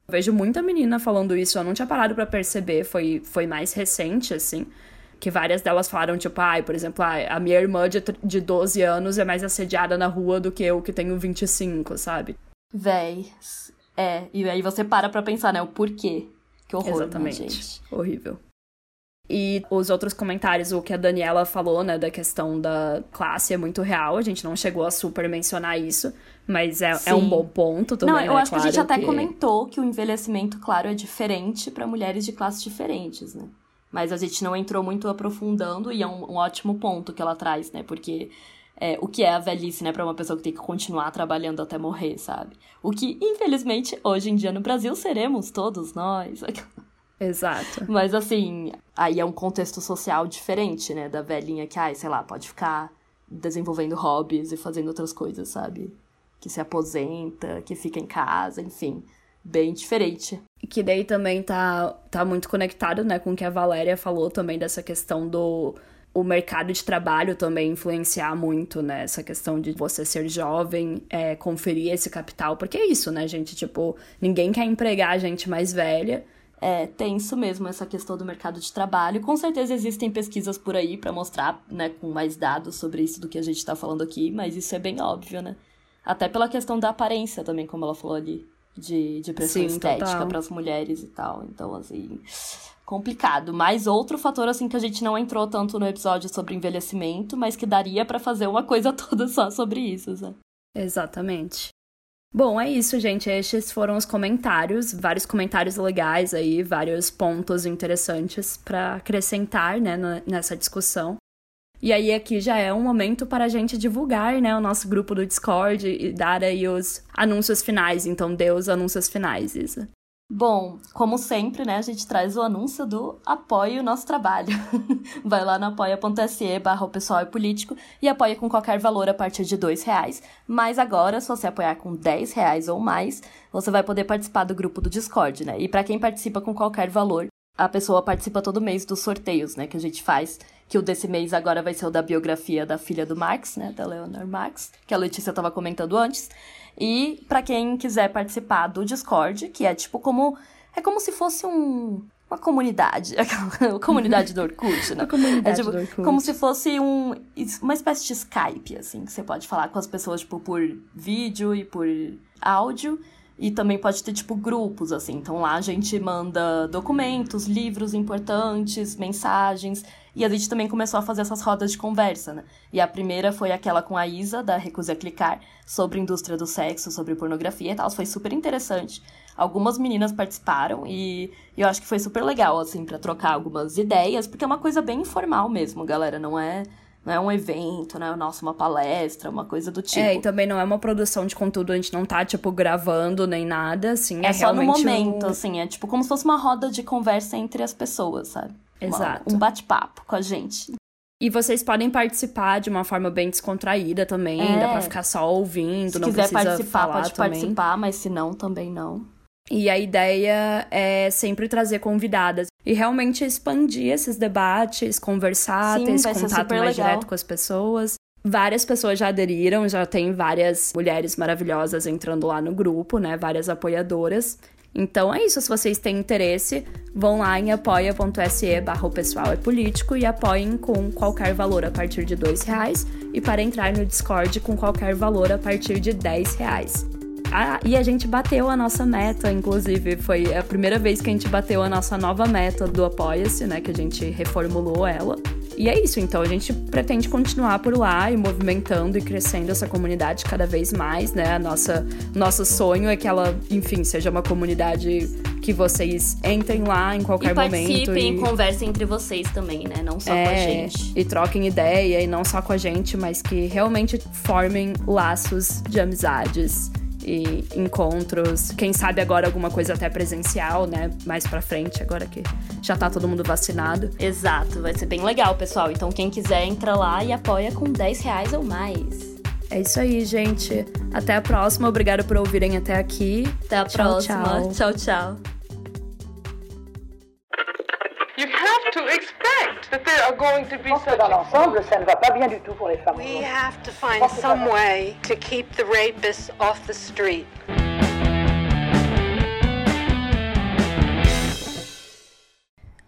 Eu vejo muita menina falando isso, eu não tinha parado para perceber, foi, foi mais recente, assim que várias delas falaram, tipo, ai, ah, por exemplo, ah, a minha irmã de, de 12 anos é mais assediada na rua do que eu que tenho 25, sabe? Véi. É, e aí você para pra pensar, né, o porquê. Que horror, né, Exatamente. Né, gente? Horrível. E os outros comentários, o que a Daniela falou, né, da questão da classe é muito real. A gente não chegou a super mencionar isso, mas é, é um bom ponto também. Não, eu né? acho claro que a gente até que... comentou que o envelhecimento, claro, é diferente para mulheres de classes diferentes, né? Mas a gente não entrou muito aprofundando e é um, um ótimo ponto que ela traz, né? Porque é, o que é a velhice, né, para uma pessoa que tem que continuar trabalhando até morrer, sabe? O que, infelizmente, hoje em dia no Brasil seremos todos nós. <laughs> Exato. Mas assim, aí é um contexto social diferente, né, da velhinha que, ai, sei lá, pode ficar desenvolvendo hobbies e fazendo outras coisas, sabe? Que se aposenta, que fica em casa, enfim bem diferente. Que daí também tá, tá muito conectado, né, com o que a Valéria falou também dessa questão do o mercado de trabalho também influenciar muito, né? Essa questão de você ser jovem, é, conferir esse capital. Porque é isso, né, gente? Tipo, ninguém quer empregar gente mais velha. É, tem isso mesmo, essa questão do mercado de trabalho. Com certeza existem pesquisas por aí para mostrar, né, com mais dados sobre isso do que a gente tá falando aqui, mas isso é bem óbvio, né? Até pela questão da aparência também, como ela falou ali de, de pressão Sim, estética para as mulheres e tal. Então, assim, complicado. Mas outro fator, assim, que a gente não entrou tanto no episódio sobre envelhecimento, mas que daria para fazer uma coisa <laughs> toda só sobre isso, sabe? Exatamente. Bom, é isso, gente. Estes foram os comentários, vários comentários legais aí, vários pontos interessantes para acrescentar, né, nessa discussão. E aí aqui já é um momento para a gente divulgar, né, o nosso grupo do Discord e dar aí os anúncios finais. Então, dê os anúncios finais, Isa. Bom, como sempre, né, a gente traz o anúncio do apoie o nosso trabalho. <laughs> Vai lá no apoia.se barra pessoal é político e apoia com qualquer valor a partir de dois reais. Mas agora, se você apoiar com 10 reais ou mais, você vai poder participar do grupo do Discord, né? E para quem participa com qualquer valor, a pessoa participa todo mês dos sorteios, né, que a gente faz que o desse mês agora vai ser o da biografia da filha do Marx, né, da Leonor Marx, que a Letícia estava comentando antes. E para quem quiser participar do Discord, que é tipo como é como se fosse um uma comunidade, <laughs> a comunidade do Orkut, né? <laughs> A comunidade é, tipo, do Orkut. Como se fosse um, uma espécie de Skype, assim, que você pode falar com as pessoas, tipo, por vídeo e por áudio. E também pode ter, tipo, grupos, assim. Então lá a gente manda documentos, livros importantes, mensagens. E a gente também começou a fazer essas rodas de conversa, né? E a primeira foi aquela com a Isa, da Recusa a Clicar, sobre indústria do sexo, sobre pornografia e tal. Foi super interessante. Algumas meninas participaram e eu acho que foi super legal, assim, para trocar algumas ideias, porque é uma coisa bem informal mesmo, galera. Não é não é um evento, né? Nossa, uma palestra, uma coisa do tipo. É, e também não é uma produção de conteúdo, a gente não tá, tipo, gravando nem nada, assim. É, é só no momento, um... assim. É tipo como se fosse uma roda de conversa entre as pessoas, sabe? Exato. Uma, um bate-papo com a gente. E vocês podem participar de uma forma bem descontraída também, é. dá pra ficar só ouvindo, se não quiser precisa participar, falar pode também. participar, mas se não, também não. E a ideia é sempre trazer convidadas e realmente expandir esses debates, conversar, Sim, ter esse contato mais legal. direto com as pessoas. Várias pessoas já aderiram, já tem várias mulheres maravilhosas entrando lá no grupo, né? Várias apoiadoras. Então é isso, se vocês têm interesse, vão lá em apoia.se barra pessoal é político e apoiem com qualquer valor a partir de dois reais e para entrar no Discord com qualquer valor a partir de 10 reais. Ah, e a gente bateu a nossa meta, inclusive. Foi a primeira vez que a gente bateu a nossa nova meta do Apoia-se, né? Que a gente reformulou ela. E é isso, então a gente pretende continuar por lá e movimentando e crescendo essa comunidade cada vez mais, né? A nossa nosso sonho é que ela, enfim, seja uma comunidade que vocês entrem lá em qualquer e momento. Participem e conversem entre vocês também, né? Não só é, com a gente. E troquem ideia, e não só com a gente, mas que realmente formem laços de amizades e encontros, quem sabe agora alguma coisa até presencial, né? Mais pra frente, agora que já tá todo mundo vacinado. Exato, vai ser bem legal, pessoal. Então quem quiser entra lá e apoia com 10 reais ou mais. É isso aí, gente. Até a próxima. Obrigada por ouvirem até aqui. Até a tchau, próxima. Tchau, tchau. tchau. Are going to be such dans l'ensemble, ça ne va pas bien du tout pour les femmes. We have to find some way to keep the rapists off the street.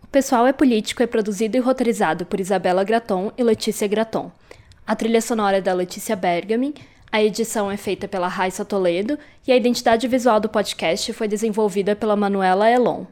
O Pessoal é Político é produzido e roteirizado por Isabela Graton e Letícia Graton. A trilha sonora é da Letícia Bergamin, a edição é feita pela Raissa Toledo e a identidade visual do podcast foi desenvolvida pela Manuela Elon.